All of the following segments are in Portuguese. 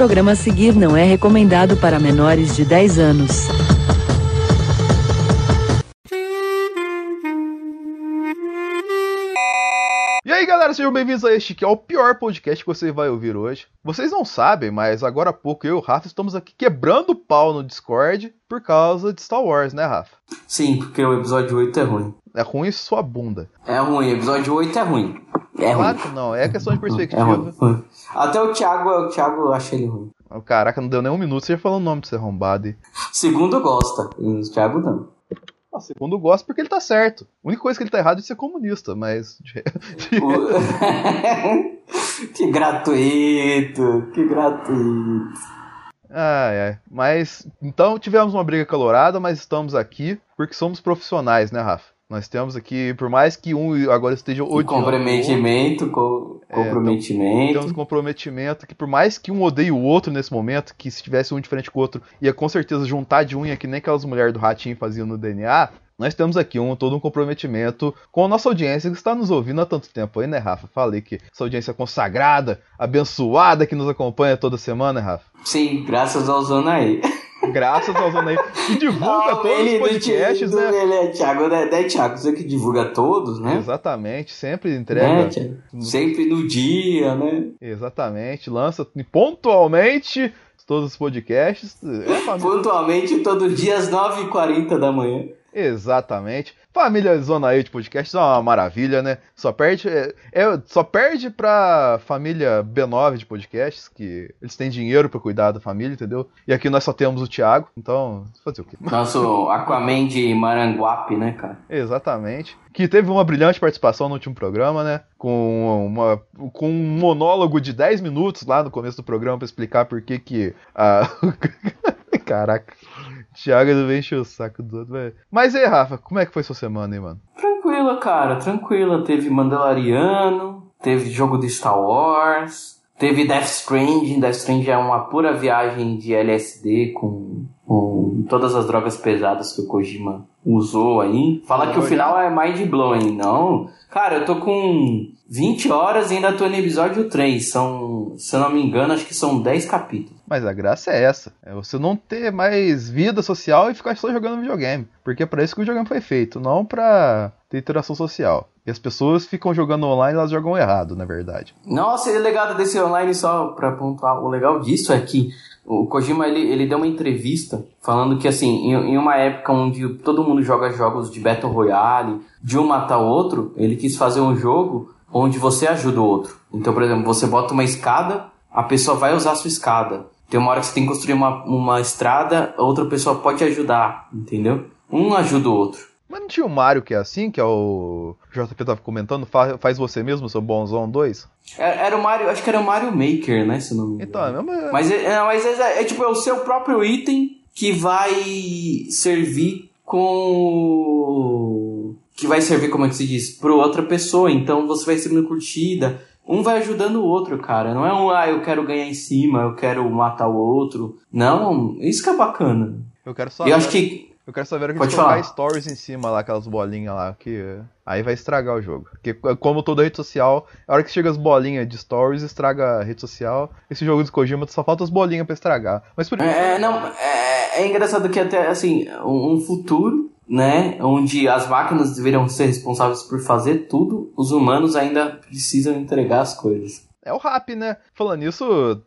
programa a seguir não é recomendado para menores de 10 anos. Galera, sejam bem-vindos a este que é o pior podcast que você vai ouvir hoje. Vocês não sabem, mas agora há pouco eu e o Rafa estamos aqui quebrando o pau no Discord por causa de Star Wars, né, Rafa? Sim, porque o episódio 8 é ruim. É ruim sua bunda. É ruim, episódio 8 é ruim. É claro ruim. que não, é questão de É perspectiva. ruim. Até o Thiago, o Thiago eu achei ele ruim. Caraca, não deu nem um minuto, você já falou o nome de ser arrombado. Segundo gosta, e o Thiago não. Ah, segundo gosto porque ele tá certo. A única coisa que ele tá errado é de ser comunista, mas. Que gratuito, que gratuito. Ai, ai. Mas. Então tivemos uma briga calorada, mas estamos aqui porque somos profissionais, né, Rafa? Nós temos aqui, por mais que um agora esteja odiando. comprometimento, co- É, comprometimento. Temos comprometimento que por mais que um odeie o outro nesse momento, que se tivesse um diferente com o outro, ia com certeza juntar de unha que nem aquelas mulheres do ratinho faziam no DNA, nós temos aqui um todo um comprometimento com a nossa audiência que está nos ouvindo há tanto tempo aí, né, Rafa? Falei que essa audiência consagrada, abençoada que nos acompanha toda semana, né, Rafa? Sim, graças ao Zonaí. Graças ao Zona aí, que divulga todos os podcasts, né? Ele é Thiago, né? né, Thiago? Você que divulga todos, né? Exatamente, sempre Né, entrega. Thiago? Sempre no dia, né? Exatamente, lança pontualmente todos os podcasts. É. Pontualmente todo dia às 9h40 da manhã. Exatamente. Família Zona 8 de podcast é uma maravilha, né? Só perde, é, é- só perde pra família B9 de podcasts, que eles têm dinheiro pra cuidar da família, entendeu? E aqui nós só temos o Thiago, então, fazer o quê? Nosso Aquaman de Maranguape, né, cara? Exatamente. Que teve uma brilhante participação no último programa, né? Com, uma, com um monólogo de 10 minutos lá no começo do programa pra explicar por que que a... Caraca. Thiago não vem encher o saco do outro, velho. Mas aí, Rafa, como é que foi sua semana aí, mano? Tranquila, cara, tranquila. Teve Mandaloriano, teve jogo de Star Wars, teve Death Stranding. Death Stranding é uma pura viagem de LSD com, com todas as drogas pesadas que o Kojima usou aí. Fala que o final é mind blowing, não? Cara, eu tô com 20 horas e ainda tô no episódio 3. São, se eu não me engano, acho que são 10 capítulos. Mas a graça é essa. É você não ter mais vida social e ficar só jogando videogame. Porque é pra isso que o videogame foi feito, não pra ter interação social. E as pessoas ficam jogando online elas jogam errado, na verdade. Nossa, e o legado desse online, só pra pontuar, o legal disso é que o Kojima, ele, ele deu uma entrevista falando que, assim, em, em uma época onde todo mundo joga jogos de Battle Royale, de um matar o outro, ele quis fazer um jogo onde você ajuda o outro. Então, por exemplo, você bota uma escada, a pessoa vai usar a sua escada. Tem uma hora que você tem que construir uma, uma estrada, a outra pessoa pode ajudar, entendeu? Um ajuda o outro. Mas não tinha o Mario que é assim, que é o. O JP tava comentando, fa- faz você mesmo, seu bonzão 2? Era, era o Mario, acho que era o Mario Maker, né? Se não me engano. Então, é mesmo. Mas, é, é- mas é, é tipo, é o seu próprio item que vai servir com. que vai servir, como é que se diz, para outra pessoa. Então você vai recebendo curtida. Um vai ajudando o outro, cara. Não é um, ah, eu quero ganhar em cima, eu quero matar o outro. Não, isso que é bacana. Eu quero só. E eu acho que. Eu quero saber que Pode gente colocar falar. stories em cima lá, aquelas bolinhas lá, que aí vai estragar o jogo. Porque como toda rede social, a hora que chega as bolinhas de stories, estraga a rede social. Esse jogo do Kojima só falta as bolinhas pra estragar. Mas por É, não, é, é engraçado que até, assim, um, futuro, né, onde as máquinas deveriam ser responsáveis por fazer tudo, os humanos ainda precisam entregar as coisas. É o rap, né? Falando nisso,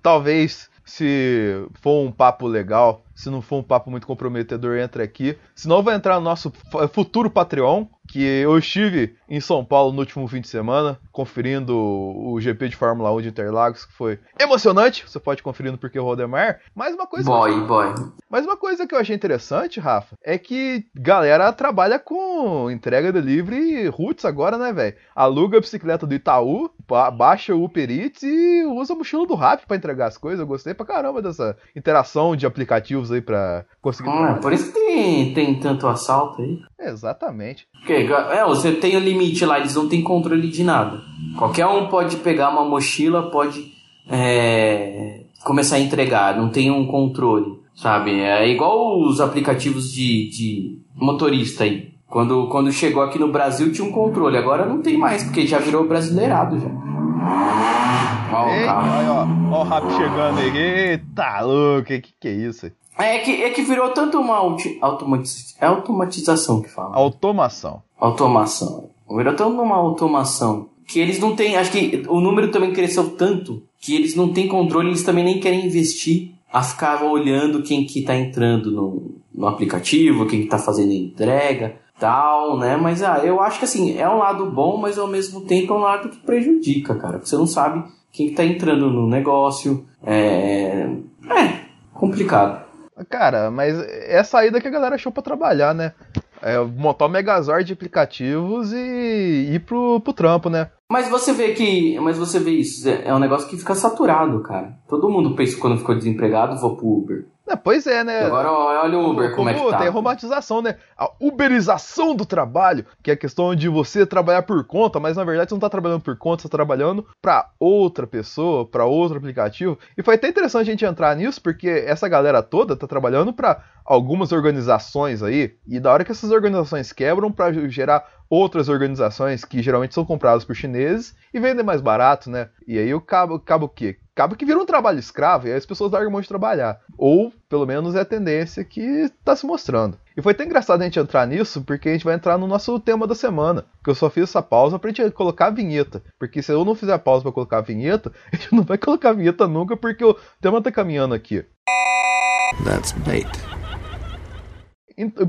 talvez se for um papo legal, se não for um papo muito comprometedor, entra aqui. Senão vai entrar no nosso futuro Patreon, que eu estive em São Paulo no último fim de semana, conferindo o GP de Fórmula 1 de Interlagos, que foi emocionante. Você pode conferir no Porquê Rodemar. Mas uma coisa Boy, boy. mas uma coisa que eu achei interessante, Rafa, é que galera trabalha com entrega delivery roots agora, né, velho? Aluga a bicicleta do Itaú, ba- baixa o Uber Eats e usa a mochila do Rap pra entregar as coisas. Eu gostei pra caramba dessa interação de aplicativos aí pra conseguir Ah, trabalhar. por isso que tem, tem tanto assalto aí. Exatamente. Porque, é, você tem o limite lá, eles não têm controle de nada. Qualquer um pode pegar uma mochila, pode é, começar a entregar, não tem um controle, sabe? É igual os aplicativos de, de motorista aí. Quando, quando chegou aqui no Brasil tinha um controle, agora não tem mais, porque já virou brasileirado já. Ó, o carro. aí, ó, Ó o rap chegando aí. Eita, louco, que que é isso? É que, é que virou tanto uma automatiz... é automatização que fala. Automação. Automação. Virou tanto uma automação que eles não têm. Acho que o número também cresceu tanto que eles não têm controle, eles também nem querem investir a ficar olhando quem que tá entrando no, no aplicativo, quem que tá fazendo entrega, tal, né? Mas ah, eu acho que assim, é um lado bom, mas ao mesmo tempo é um lado que prejudica, cara. Você não sabe quem que tá entrando no negócio. É. É, complicado. Cara, mas é a saída que a galera achou para trabalhar, né? É montar o Megazord de aplicativos e ir pro, pro trampo, né? Mas você vê que. Mas você vê isso, é, é um negócio que fica saturado, cara. Todo mundo pensa quando ficou desempregado, vou pro Uber. É, pois é, né? Agora olha o Uber, como, como é que tá. Tem a romantização, né? A uberização do trabalho, que é a questão de você trabalhar por conta, mas na verdade você não tá trabalhando por conta, você tá trabalhando para outra pessoa, para outro aplicativo. E foi até interessante a gente entrar nisso, porque essa galera toda tá trabalhando para algumas organizações aí, e da hora que essas organizações quebram para gerar outras organizações que geralmente são compradas por chineses e vendem mais barato, né? E aí o cabo, cabo o quê? acaba que vira um trabalho escravo e aí as pessoas largam mão de trabalhar. Ou, pelo menos, é a tendência que está se mostrando. E foi até engraçado a gente entrar nisso, porque a gente vai entrar no nosso tema da semana. Que eu só fiz essa pausa pra gente colocar a vinheta. Porque se eu não fizer a pausa para colocar a vinheta, a gente não vai colocar a vinheta nunca, porque o tema tá caminhando aqui. That's bait.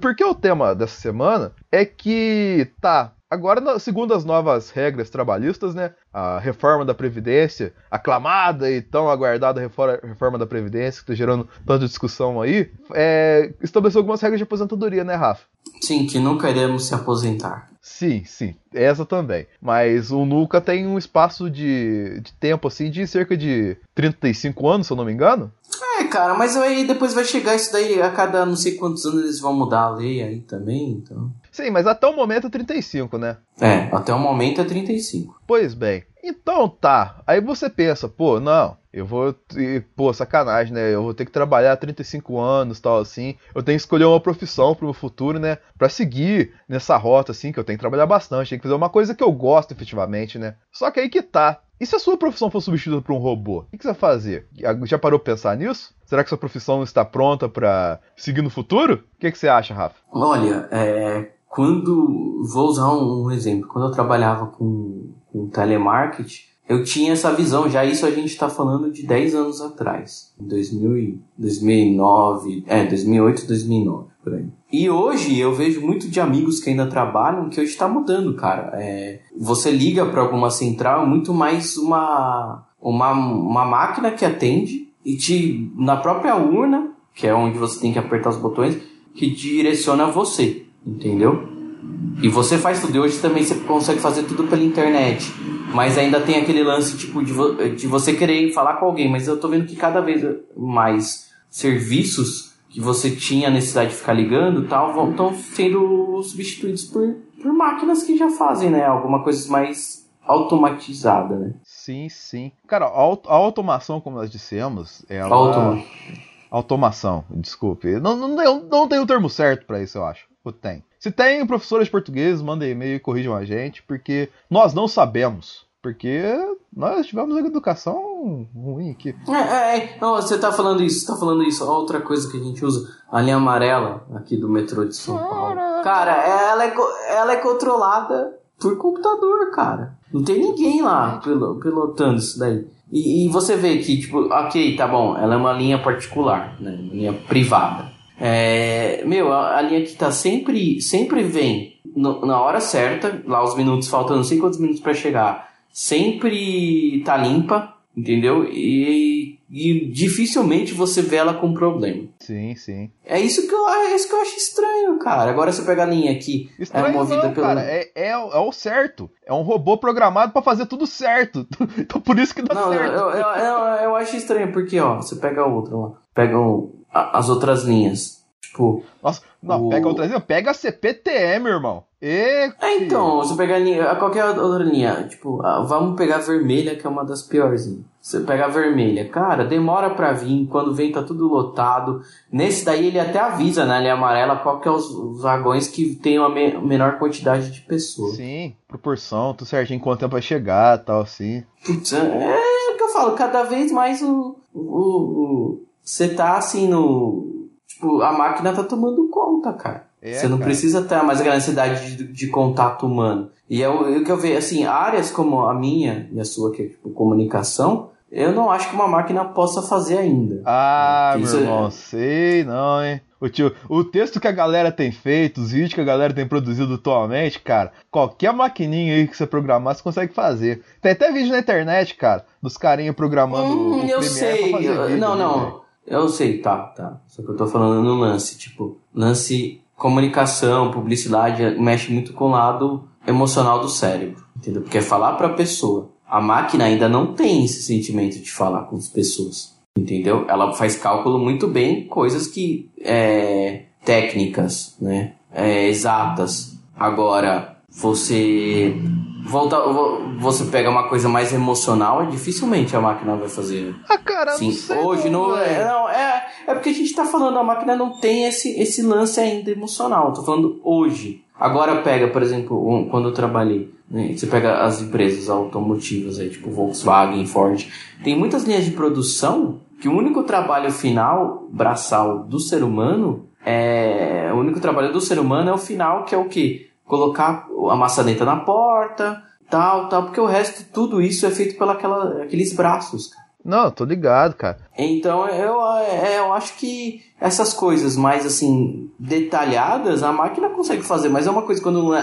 Porque o tema dessa semana é que, tá, Agora, segundo as novas regras trabalhistas, né, a reforma da Previdência, aclamada e tão aguardada reforma da Previdência, que está gerando tanta discussão aí, é, estabeleceu algumas regras de aposentadoria, né, Rafa? Sim, que nunca iremos se aposentar. Sim, sim, essa também. Mas o Nuca tem um espaço de, de tempo, assim, de cerca de 35 anos, se eu não me engano. É, cara, mas aí depois vai chegar isso daí, a cada não sei quantos anos eles vão mudar a lei aí também, então... Sim, mas até o momento é 35, né? É, até o momento é 35. Pois bem. Então tá. Aí você pensa, pô, não, eu vou. Pô, sacanagem, né? Eu vou ter que trabalhar 35 anos tal, assim. Eu tenho que escolher uma profissão pro meu futuro, né? Pra seguir nessa rota, assim, que eu tenho que trabalhar bastante. Tenho que fazer uma coisa que eu gosto efetivamente, né? Só que aí que tá. E se a sua profissão for substituída por um robô? O que você vai fazer? Já parou pra pensar nisso? Será que sua profissão está pronta para seguir no futuro? O que, que você acha, Rafa? Olha, é, quando. Vou usar um exemplo. Quando eu trabalhava com, com telemarketing, eu tinha essa visão. Já isso a gente está falando de 10 anos atrás. Em 2000, 2009. É, 2008, 2009, por aí. E hoje eu vejo muito de amigos que ainda trabalham que hoje está mudando, cara. É, você liga para alguma central, muito mais uma, uma, uma máquina que atende e te, na própria urna, que é onde você tem que apertar os botões, que direciona você entendeu? E você faz tudo. E hoje também você consegue fazer tudo pela internet. Mas ainda tem aquele lance, tipo, de, vo de você querer falar com alguém. Mas eu tô vendo que cada vez mais serviços que você tinha necessidade de ficar ligando tal, vão estão sendo substituídos por, por máquinas que já fazem, né? Alguma coisa mais automatizada, né? Sim, sim. Cara, a, a automação, como nós dissemos, ela... Automa. Automação, desculpe. Não, não, não, não tem o termo certo para isso, eu acho. Ou tem? Se tem professores de português, mandem e-mail e corrijam a gente, porque nós não sabemos. Porque nós tivemos uma educação ruim aqui. É, é, é. Não, você tá falando isso, você tá falando isso. Outra coisa que a gente usa, a linha amarela aqui do metrô de São Paulo. Cara, ela é, ela é controlada por computador, cara. Não tem ninguém lá pilotando isso daí. E, e, você vê que, tipo, ok, tá bom, ela é uma linha particular, né? Uma linha privada. É, meu, a, a, linha que tá sempre, sempre vem no, na hora certa, lá os minutos, faltando não sei quantos minutos para chegar, sempre tá limpa, entendeu? E, e, dificilmente você vê ela com problema. Sim, sim. É isso que eu, é isso que eu acho estranho, cara. Agora você pega a linha aqui, é estranho é movida não, pelo... cara, é, é, é, o certo. É um robô programado para fazer tudo certo. então por isso que dá não, certo. Eu, eu, eu, eu, acho estranho, porque, ó, você pega outra lá. Pega um, as outras linhas. Tipo. Nossa, não, o... pega outras linhas, pega a CPTM, irmão. E... É, então, você pega a linha, qualquer outra linha, tipo, vamos pegar a vermelha, que é uma das piores. Você pega a vermelha, cara, demora pra vir, quando vem tá tudo lotado. Nesse daí ele até avisa na linha amarela qual que é os, os vagões que tem uma me menor quantidade de pessoas. Sim, proporção, tudo certinho, quanto tempo vai chegar tal, assim. Putz, é, falo, cada vez mais o. o, você tá assim no. Tipo, a máquina tá tomando conta, cara. É, você não cara. precisa ter mais aquela necessidade de, de contato humano. E é o, é o que eu vejo, assim, áreas como a minha e a sua, que é tipo comunicação, eu não acho que uma máquina possa fazer ainda. Ah, meu irmão, é... sei não, hein? O, tio, o texto que a galera tem feito, os vídeos que a galera tem produzido atualmente, cara, qualquer maquininha aí que você programar, você consegue fazer. Tem até vídeo na internet, cara, dos carinha programando hum, o eu sei. Eu, não, não. Né, eu sei, tá, tá. Só que eu tô falando no lance, tipo, lance comunicação, publicidade, mexe muito com o lado emocional do cérebro, entendeu? Porque é falar pra pessoa. A máquina ainda não tem esse sentimento de falar com as pessoas, entendeu? Ela faz cálculo muito bem, coisas que é, técnicas, né? É, exatas. Agora, você volta, você pega uma coisa mais emocional, dificilmente a máquina vai fazer. Ah, cara, Sim, não hoje não, não é, não, é, é porque a gente tá falando a máquina não tem esse esse lance ainda emocional. Tô falando hoje. Agora pega, por exemplo, quando eu trabalhei, né, você pega as empresas automotivas aí, tipo Volkswagen, Ford, tem muitas linhas de produção que o único trabalho final, braçal do ser humano, é o único trabalho do ser humano é o final, que é o que colocar a maçaneta na porta, tal, tal, porque o resto tudo isso é feito pelos aqueles braços. Não, tô ligado, cara. Então eu, é, eu acho que essas coisas mais assim detalhadas a máquina consegue fazer, mas é uma coisa quando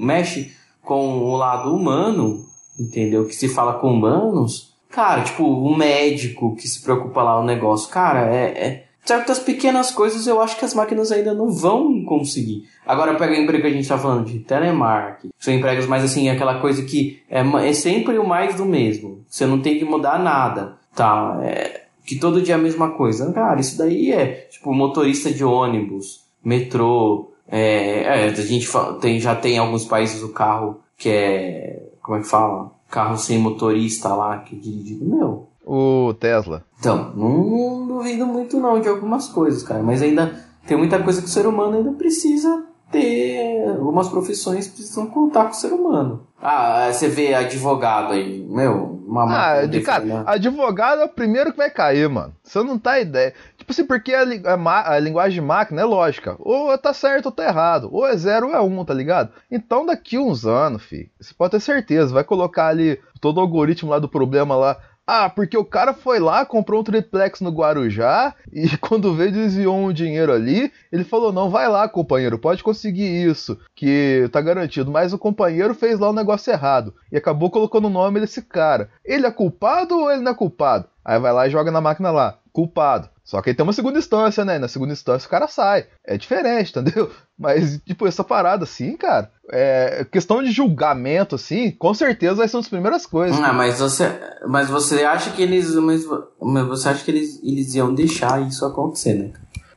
mexe com o lado humano, entendeu? Que se fala com humanos, cara, tipo um médico que se preocupa lá o negócio, cara, é, é certas pequenas coisas eu acho que as máquinas ainda não vão conseguir. Agora pega o emprego que a gente está falando de telemarketing. São empregos mais assim, aquela coisa que é, é sempre o mais do mesmo. Você não tem que mudar nada tá, é, que todo dia é a mesma coisa. Cara, isso daí é, tipo, motorista de ônibus, metrô, é, é, a gente tem, já tem em alguns países o carro que é, como é que fala? Carro sem motorista lá, que é dirigido, meu. O Tesla. Então, não, duvido muito não de algumas coisas, cara, mas ainda tem muita coisa que o ser humano ainda precisa ter algumas profissões precisam contar com o ser humano. Ah, você vê advogado aí, meu, uma Ah, de, cara, advogado é o primeiro que vai cair, mano. Você não tá ideia. Tipo assim, porque a, a, a, linguagem de máquina é lógica. Ou tá certo ou tá errado. Ou é zero ou é um, tá ligado? Então daqui uns anos, fi, você pode ter certeza, vai colocar ali todo o algoritmo lá do problema lá ah, porque o cara foi lá, comprou um triplex no Guarujá e quando veio desviou um dinheiro ali, ele falou: "Não, vai lá, companheiro, pode conseguir isso, que tá garantido". Mas o companheiro fez lá o um negócio errado e acabou colocando o nome desse cara. Ele é culpado ou ele não é culpado? Aí vai lá e joga na máquina lá, culpado. Só que aí tem uma segunda instância, né? Na segunda instância o cara sai. É diferente, entendeu? Mas, tipo, essa parada assim, cara, é questão de julgamento, assim, com certeza vai ser uma das primeiras coisas. Ah, mas você, mas você acha que eles. Mas, mas você acha que eles, eles iam deixar isso acontecer, né?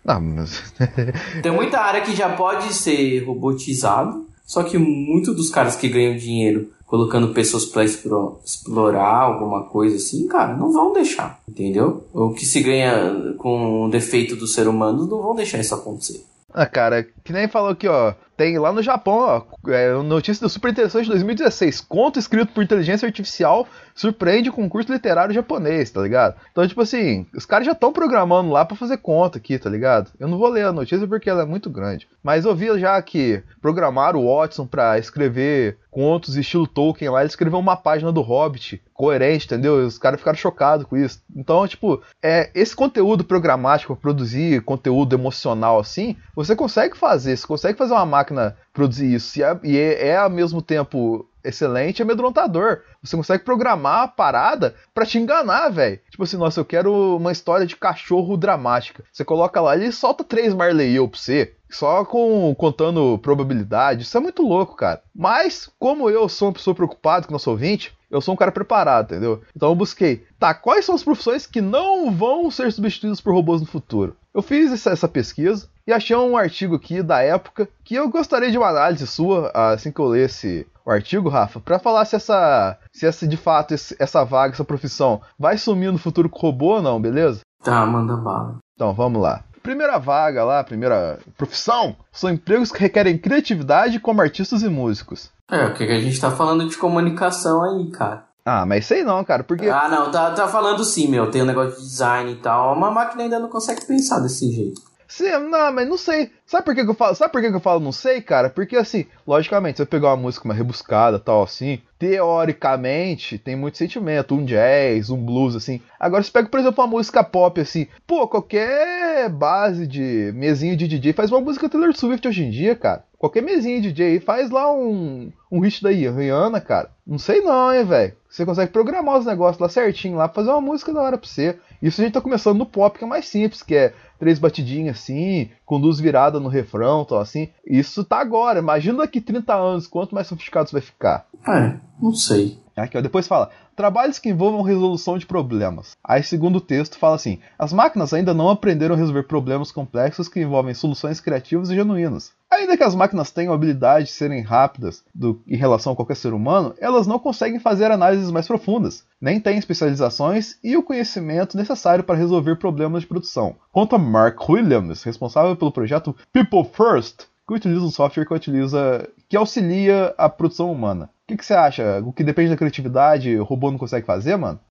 Não, mas... tem muita área que já pode ser robotizado, só que muitos dos caras que ganham dinheiro colocando pessoas para explorar alguma coisa assim, cara, não vão deixar, entendeu? O que se ganha com o defeito do ser humano não vão deixar isso acontecer. Ah, cara, que nem falou aqui, ó. Tem lá no Japão, ó, é, notícia Super Interessante de 2016. Conto escrito por inteligência artificial surpreende concurso literário japonês, tá ligado? Então, tipo assim, os caras já estão programando lá para fazer conta aqui, tá ligado? Eu não vou ler a notícia porque ela é muito grande. Mas eu vi já que programaram o Watson para escrever contos estilo Tolkien lá, ele escreveu uma página do Hobbit coerente, entendeu? Os caras ficaram chocados com isso. Então, tipo, é, esse conteúdo programático produzir conteúdo emocional assim, você consegue fazer, você consegue fazer uma máquina produzir isso. E é, e é, é ao mesmo tempo excelente e amedrontador. Você consegue programar a parada para te enganar, velho. Tipo assim, nossa, eu quero uma história de cachorro dramática. Você coloca lá, ele solta três Marley eu pra você. Só com contando probabilidade. Isso é muito louco, cara. Mas, como eu sou uma pessoa preocupada com o nosso ouvinte, eu sou um cara preparado, entendeu? Então eu busquei, tá, quais são as profissões que não vão ser substituídas por robôs no futuro? Eu fiz essa, pesquisa e achei um artigo aqui da época que eu gostaria de uma análise sua, assim que eu lesse o artigo, Rafa, para falar se essa, se essa de fato essa vaga, essa profissão vai sumir no futuro com robô ou não, beleza? Tá, manda bala. Então vamos lá. Primeira vaga lá, primeira profissão, são empregos que requerem criatividade como artistas e músicos. É, o que a gente tá falando de comunicação aí, cara. Ah, mas sei não, cara, porque. Ah, não, tá, tá falando sim, meu. Tem um negócio de design e tal. Uma máquina ainda não consegue pensar desse jeito. Sim, não, mas não sei. Sabe por que, que eu falo? Sabe por que, que eu falo não sei, cara? Porque assim, logicamente, se eu pegar uma música mais rebuscada, tal assim, teoricamente tem muito sentimento, um jazz, um blues assim. Agora se pega, por exemplo, uma música pop assim, pô, qualquer base de mesinho de DJ faz uma música Taylor Swift hoje em dia, cara. Qualquer mesinha de DJ faz lá um um hit da Rihanna, cara. Não sei não, hein, velho. Você consegue programar os negócios lá certinho lá, fazer uma música da hora pra você. Isso a gente tá começando no pop, que é mais simples, que é três batidinhas assim, com luz virada no refrão, tal assim. Isso tá agora. Imagina daqui 30 anos, quanto mais sofisticado isso vai ficar. É, não sei. Aqui, ó, depois fala: trabalhos que envolvam resolução de problemas. Aí, segundo o texto, fala assim: as máquinas ainda não aprenderam a resolver problemas complexos que envolvem soluções criativas e genuínas. Ainda que as máquinas tenham a habilidade de serem rápidas do, em relação a qualquer ser humano, elas não conseguem fazer análises mais profundas, nem têm especializações e o conhecimento necessário para resolver problemas de produção. Quanto a Mark Williams, responsável pelo projeto People First, que utiliza um software que utiliza que auxilia a produção humana. O que, que você acha? O que depende da criatividade, o robô não consegue fazer, mano?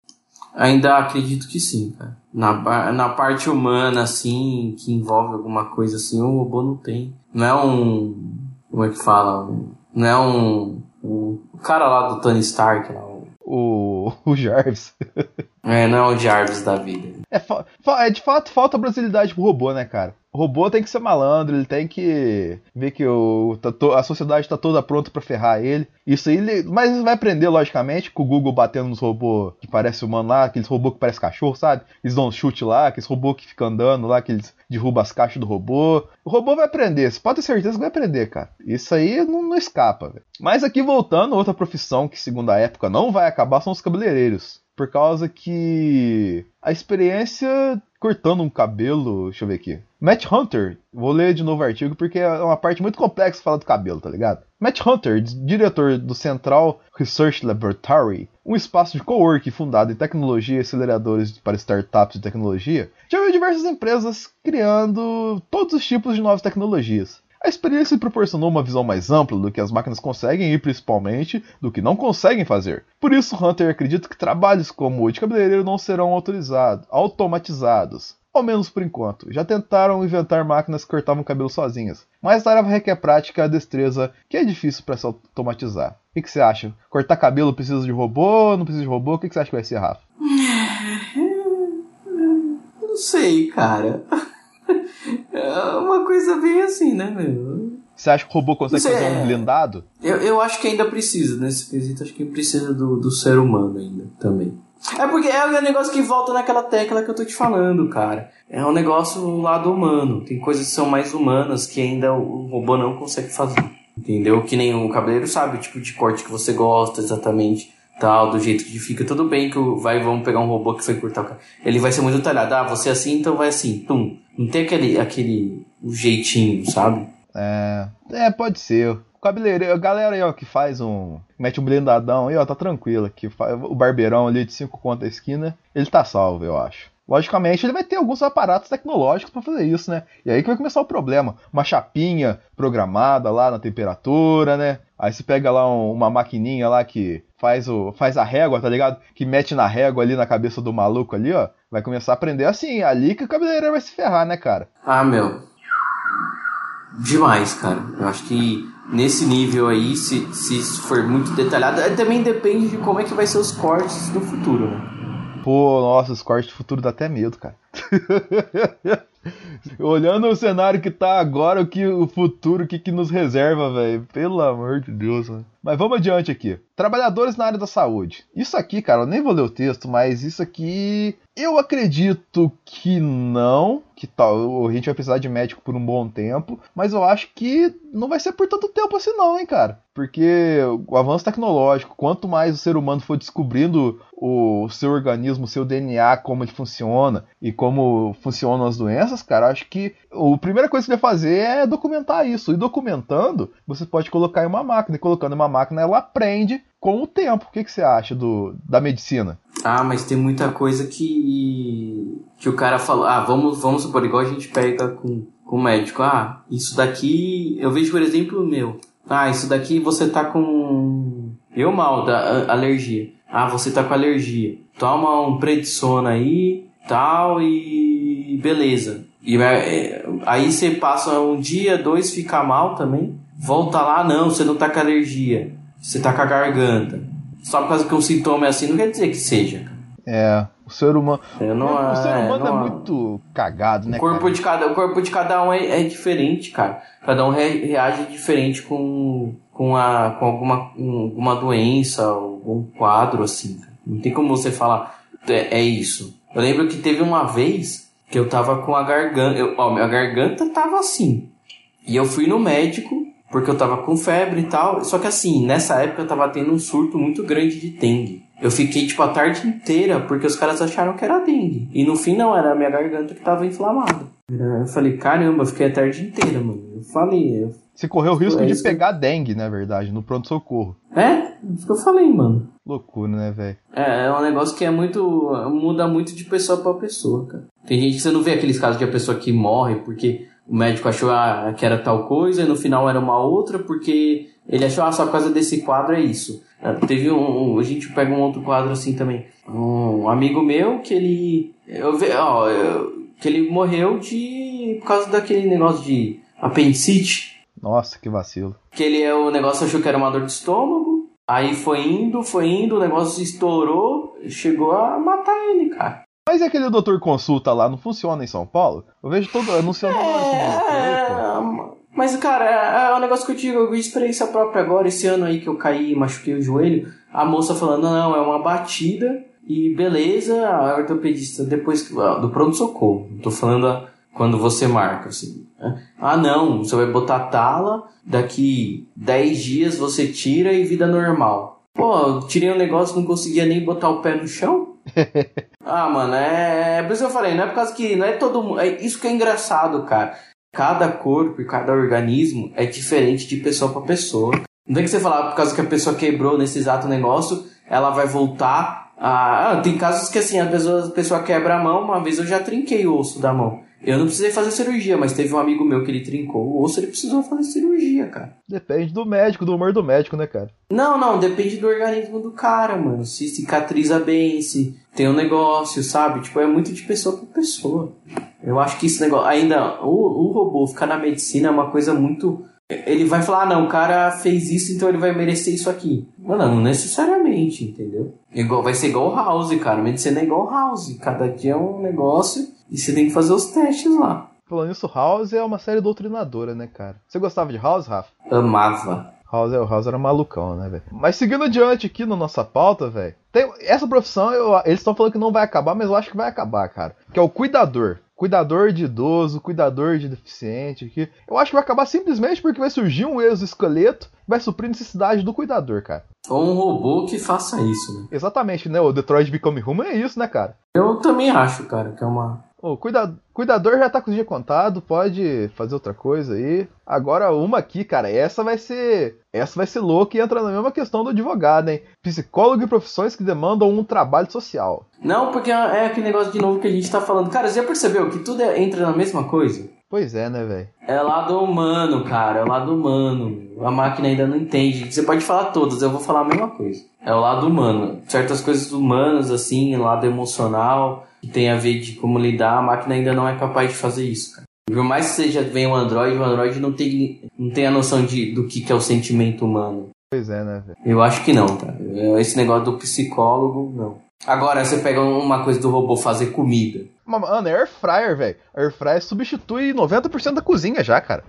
Ainda acredito que sim, cara. Na, na parte humana, assim, que envolve alguma coisa assim, o robô não tem. Não é um. Como é que fala? Um, não é um, um. O cara lá do Tony Stark, lá, o, o Jarvis. é, não é o Jarvis da vida. É, é de fato falta brasilidade pro robô, né, cara? O robô tem que ser malandro, ele tem que ver que o, tá a sociedade está toda pronta para ferrar ele. Isso aí, ele, mas ele vai aprender, logicamente, com o Google batendo nos robôs que parece humano lá, aqueles robôs que parece cachorro, sabe? Eles dão um chute lá, aqueles robôs que ficam andando lá, que eles derrubam as caixas do robô. O robô vai aprender, você pode ter certeza que vai aprender, cara. Isso aí não, não escapa, velho. Mas aqui voltando, outra profissão que, segundo a época, não vai acabar são os cabeleireiros. Por causa que a experiência cortando um cabelo. Deixa eu ver aqui. Matt Hunter, vou ler de novo o artigo porque é uma parte muito complexa falar do cabelo, tá ligado? Matt Hunter, diretor do Central Research Laboratory, um espaço de coworking fundado em tecnologia e aceleradores para startups de tecnologia, já viu diversas empresas criando todos os tipos de novas tecnologias. A experiência proporcionou uma visão mais ampla do que as máquinas conseguem e principalmente do que não conseguem fazer. Por isso, Hunter acredita que trabalhos como o de cabeleireiro não serão autorizados, automatizados. Ao menos por enquanto. Já tentaram inventar máquinas que cortavam cabelo sozinhas, mas a tarefa requer prática e destreza que é difícil para se automatizar. O que, você acha? Cortar cabelo precisa de robô? Não precisa de robô? O que você acha que vai ser, Rafa? Não sei, cara. É uma coisa bem assim, né, meu? Você acha que o robô consegue fazer é... um blindado? Eu, eu acho que ainda precisa, nesse quesito, acho que precisa do, do ser humano ainda também. É porque é o negócio que volta naquela tecla que eu tô te falando, cara. É um negócio do lado humano. Tem coisas que são mais humanas que ainda o robô não consegue fazer. Entendeu? Que nem o cabeleiro sabe o tipo de corte que você gosta exatamente tal, do jeito que fica, tudo bem que vai, vamos pegar um robô que foi cortar o cara. Ele vai ser muito detalhado. Ah, você é assim, então vai assim, tum. Não tem aquele, aquele jeitinho, sabe? É, é, pode ser. Cabeleireiro, a galera aí, ó, que faz um. Mete um blindadão aí, ó, tá tranquilo. Que faz, o barbeirão ali de 5 contas a esquina, ele tá salvo, eu acho. Logicamente, ele vai ter alguns aparatos tecnológicos para fazer isso, né? E aí que vai começar o problema. Uma chapinha programada lá na temperatura, né? Aí você pega lá um, uma maquininha lá que faz, o, faz a régua, tá ligado? Que mete na régua ali na cabeça do maluco ali, ó. Vai começar a aprender assim. É ali que o cabeleireiro vai se ferrar, né, cara? Ah, meu. Demais, cara. Eu acho que nesse nível aí, se, se isso for muito detalhado, também depende de como é que vai ser os cortes no futuro, né? Pô, nossa, os cortes do futuro dá até medo, cara. Olhando o cenário que tá agora, o que o futuro, o que, que nos reserva, velho. Pelo amor de Deus, mano. Mas vamos adiante aqui. Trabalhadores na área da saúde. Isso aqui, cara, eu nem vou ler o texto, mas isso aqui eu acredito que não, que tal, a gente vai precisar de médico por um bom tempo, mas eu acho que não vai ser por tanto tempo assim não, hein, cara. Porque o avanço tecnológico, quanto mais o ser humano for descobrindo o seu organismo, o seu DNA, como ele funciona e como funcionam as doenças, cara, acho que a primeira coisa que você vai fazer é documentar isso. E documentando, você pode colocar em uma máquina. E colocando em uma máquina, ela aprende com o tempo. O que, que você acha do, da medicina? Ah, mas tem muita coisa que que o cara falou, ah, vamos, vamos supor, igual a gente pega com, com o médico, ah, isso daqui, eu vejo, por exemplo, o meu, ah, isso daqui você tá com, eu mal, da alergia. Ah, você tá com alergia. Toma um prednisona aí, tal, e beleza. E é, aí você passa um dia, dois, fica mal também. Volta lá, não, você não tá com alergia. Você tá com a garganta. Só por causa que um sintoma é assim, não quer dizer que seja. É, o ser humano. Não, o ser é, humano é, não, muito cagado, né? O corpo, cara? de cada, o corpo de cada um é, é diferente, cara. Cada um re- reage diferente com, com, a, com alguma, com alguma doença, algum quadro, assim. Não tem como você falar, é, é isso. Eu lembro que teve uma vez que eu tava com a garganta. Eu, ó, minha garganta tava assim. E eu fui no médico, porque eu tava com febre e tal. Só que assim, nessa época eu tava tendo um surto muito grande de dengue. Eu fiquei, tipo, a tarde inteira, porque os caras acharam que era dengue. E no fim não, era a minha garganta que tava inflamada. Eu falei, caramba, eu fiquei a tarde inteira, mano. Eu falei, eu... Você correu o risco É de isso que- pegar dengue, na verdade, no pronto-socorro. É, isso que eu falei, mano. Loucura, né, velho? É, é um negócio que é muito. muda muito de pessoa pra pessoa, cara. Tem gente que você não vê aqueles casos de a pessoa que morre porque o médico achou ah, que era tal coisa e no final era uma outra porque ele achou, ah, só por causa desse quadro é isso. Ah, Teve um, A gente pega um outro quadro assim também. Um amigo meu que ele. Eu ve, ó, eu- que ele morreu de. por causa daquele negócio de apendicite. Nossa, que vacilo. Que ele é o negócio achou que era uma dor de estômago. Aí foi indo, foi indo, o negócio estourou, chegou a matar ele, cara. Mas e aquele doutor consulta lá não funciona em São Paulo? Eu vejo todo anunciando. É, mas, cara, é, é um negócio que eu digo, eu vi experiência própria agora, esse ano aí que eu caí e machuquei o joelho, a moça falando, não, é uma batida e beleza, a ortopedista, depois que- ah, do pronto-socorro, não tô falando quando você marca, assim. né? Ah, não, você vai botar tala, daqui 10 dias você tira e vida normal. Pô, eu tirei um negócio, não conseguia nem botar o pé no chão. Ah, mano, é, é por isso que eu falei, não é por causa que não é todo mundo. É isso que é engraçado, cara. Cada corpo e cada organismo é diferente de pessoa pra pessoa. Não tem que você falar por causa que a pessoa quebrou nesse exato negócio, ela vai voltar a. Ah, tem casos que assim, a pessoa, a pessoa quebra a mão, uma vez eu já trinquei o osso da mão. Eu não precisei fazer cirurgia, mas teve um amigo meu que ele trincou o osso, ele precisou fazer cirurgia, cara. Depende do médico, do humor do médico, né, cara? Não, não, depende do organismo do cara, mano. Se cicatriza bem, se tem um negócio, sabe? Tipo, é muito de pessoa pra pessoa. Eu acho que esse negócio. Ainda, o, o robô ficar na medicina é uma coisa muito. Ele vai falar, ah, não, o cara fez isso, então ele vai merecer isso aqui. Mano, não necessariamente, entendeu? Igual, vai ser igual House, cara. Medicina é igual House. Cada dia é um negócio e você tem que fazer os testes lá. Falando isso, House é uma série doutrinadora, né, cara? Você gostava de House, Rafa? Amava. House, é- o House era malucão, né, velho? Mas seguindo adiante aqui na nossa pauta, velho. tem- Essa profissão, eu- eles estão falando que não vai acabar, mas eu acho que vai acabar, cara. Que é o cuidador. Cuidador de idoso, cuidador de deficiente aqui. Eu acho que vai acabar simplesmente porque vai surgir um exoesqueleto que vai suprir a necessidade do cuidador, cara. Ou um robô que faça isso, né? Exatamente, né? O Detroit Become Human é isso, né, cara? Eu também acho, cara, que é uma. O cuida... cuidador já tá com o dia contado, pode fazer outra coisa aí. Agora uma aqui, cara, essa vai ser. Essa vai ser louca e entra na mesma questão do advogado, hein? Psicólogo e profissões que demandam um trabalho social. Não, porque é aquele negócio de novo que a gente tá falando. Cara, você já percebeu que tudo é- entra na mesma coisa? Pois é, né, velho? É lado humano, cara. É o lado humano. A máquina ainda não entende. Você pode falar todas, eu vou falar a mesma coisa. É o lado humano. Certas coisas humanas, assim, lado emocional, tem a ver de como lidar, a máquina ainda não é capaz de fazer isso, cara. Por mais que seja venha um Android, o Android não tem, não tem a noção de, do que, que é o sentimento humano. Pois é, né, velho? Eu acho que não, tá? Esse negócio do psicólogo, não. Agora, você pega uma coisa do robô fazer comida. Mano, é air fryer, velho. Air fryer substitui 90% da cozinha já, cara.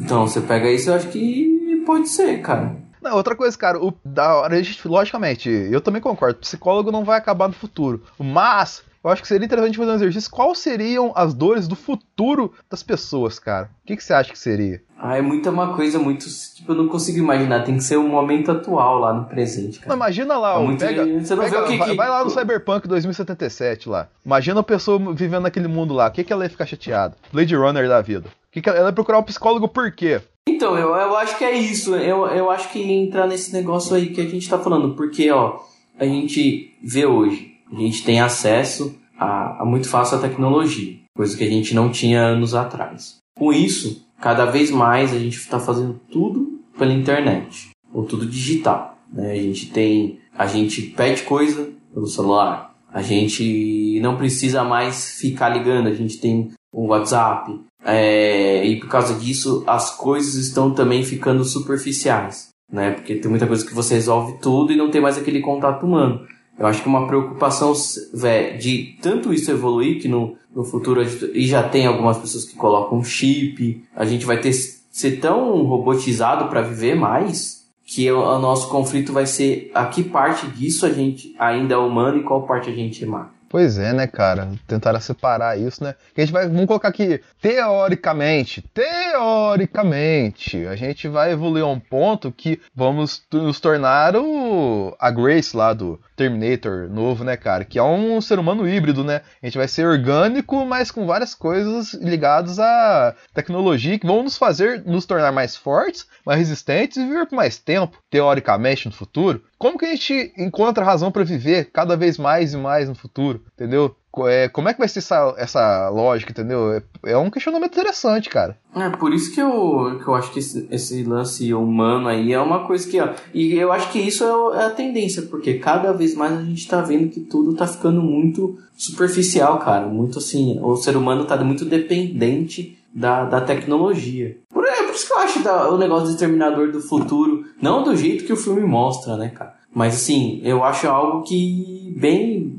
Então, você pega isso, eu acho que pode ser, cara. Não, outra coisa, cara, o, da logicamente, eu também concordo, psicólogo não vai acabar no futuro. Mas, eu acho que seria interessante fazer um exercício. Quais seriam as dores do futuro das pessoas, cara? O que, que você acha que seria? Ah, é muita uma coisa muito. Tipo, eu não consigo imaginar. Tem que ser o momento atual lá no presente, Não, cara. imagina lá, É muito- pega, você não pega- vê o que vai, que- vai lá no Cyberpunk 2077 lá. Imagina a pessoa vivendo naquele mundo lá. O que, que ela ia ficar chateada? Blade Runner da vida. O que, que ela, ela ia procurar um psicólogo por quê? Então, eu, eu acho que é isso. Eu, eu acho que entra nesse negócio aí que a gente tá falando. Porque, ó, a gente vê hoje, a gente tem acesso a, a muito fácil a tecnologia. Coisa que a gente não tinha anos atrás. Com isso, cada vez mais a gente está fazendo tudo pela internet. Ou tudo digital. Né? A gente tem A gente pede coisa pelo celular. A gente não precisa mais ficar ligando. A gente tem o WhatsApp. É, e por causa disso, as coisas estão também ficando superficiais. Né? Porque tem muita coisa que você resolve tudo e não tem mais aquele contato humano. Eu acho que uma preocupação de tanto isso evoluir que no, no futuro e já tem algumas pessoas que colocam chip, a gente vai ter ser tão robotizado para viver mais que o, o, nosso conflito vai ser a que parte disso a gente ainda é humano e qual parte a gente é máquina. Pois é, né, cara? Tentaram separar isso, né? A gente vai, vamos colocar aqui, teoricamente, teoricamente, a gente vai evoluir a um ponto que vamos nos tornar o a Grace lá do Terminator novo, né, cara? Que é um ser humano híbrido, né? A gente vai ser orgânico, mas com várias coisas ligadas à tecnologia que vão nos fazer nos tornar mais fortes, mais resistentes e viver por mais tempo, teoricamente, no futuro. Como que a gente encontra razão para viver cada vez mais e mais no futuro, entendeu? É, como é que vai ser essa, essa lógica, entendeu? É, é, um questionamento interessante, cara. É, por isso que eu, que eu acho que esse, esse lance humano aí é uma coisa que. Ó, e eu acho que isso é, é a tendência, porque cada vez mais a gente tá vendo que tudo tá ficando muito superficial, cara. Muito assim. O ser humano tá muito dependente da, da tecnologia. Por, é por isso que eu acho da, o negócio do Exterminador do Futuro, não do jeito que o filme mostra, né, cara? Mas assim, eu acho algo que bem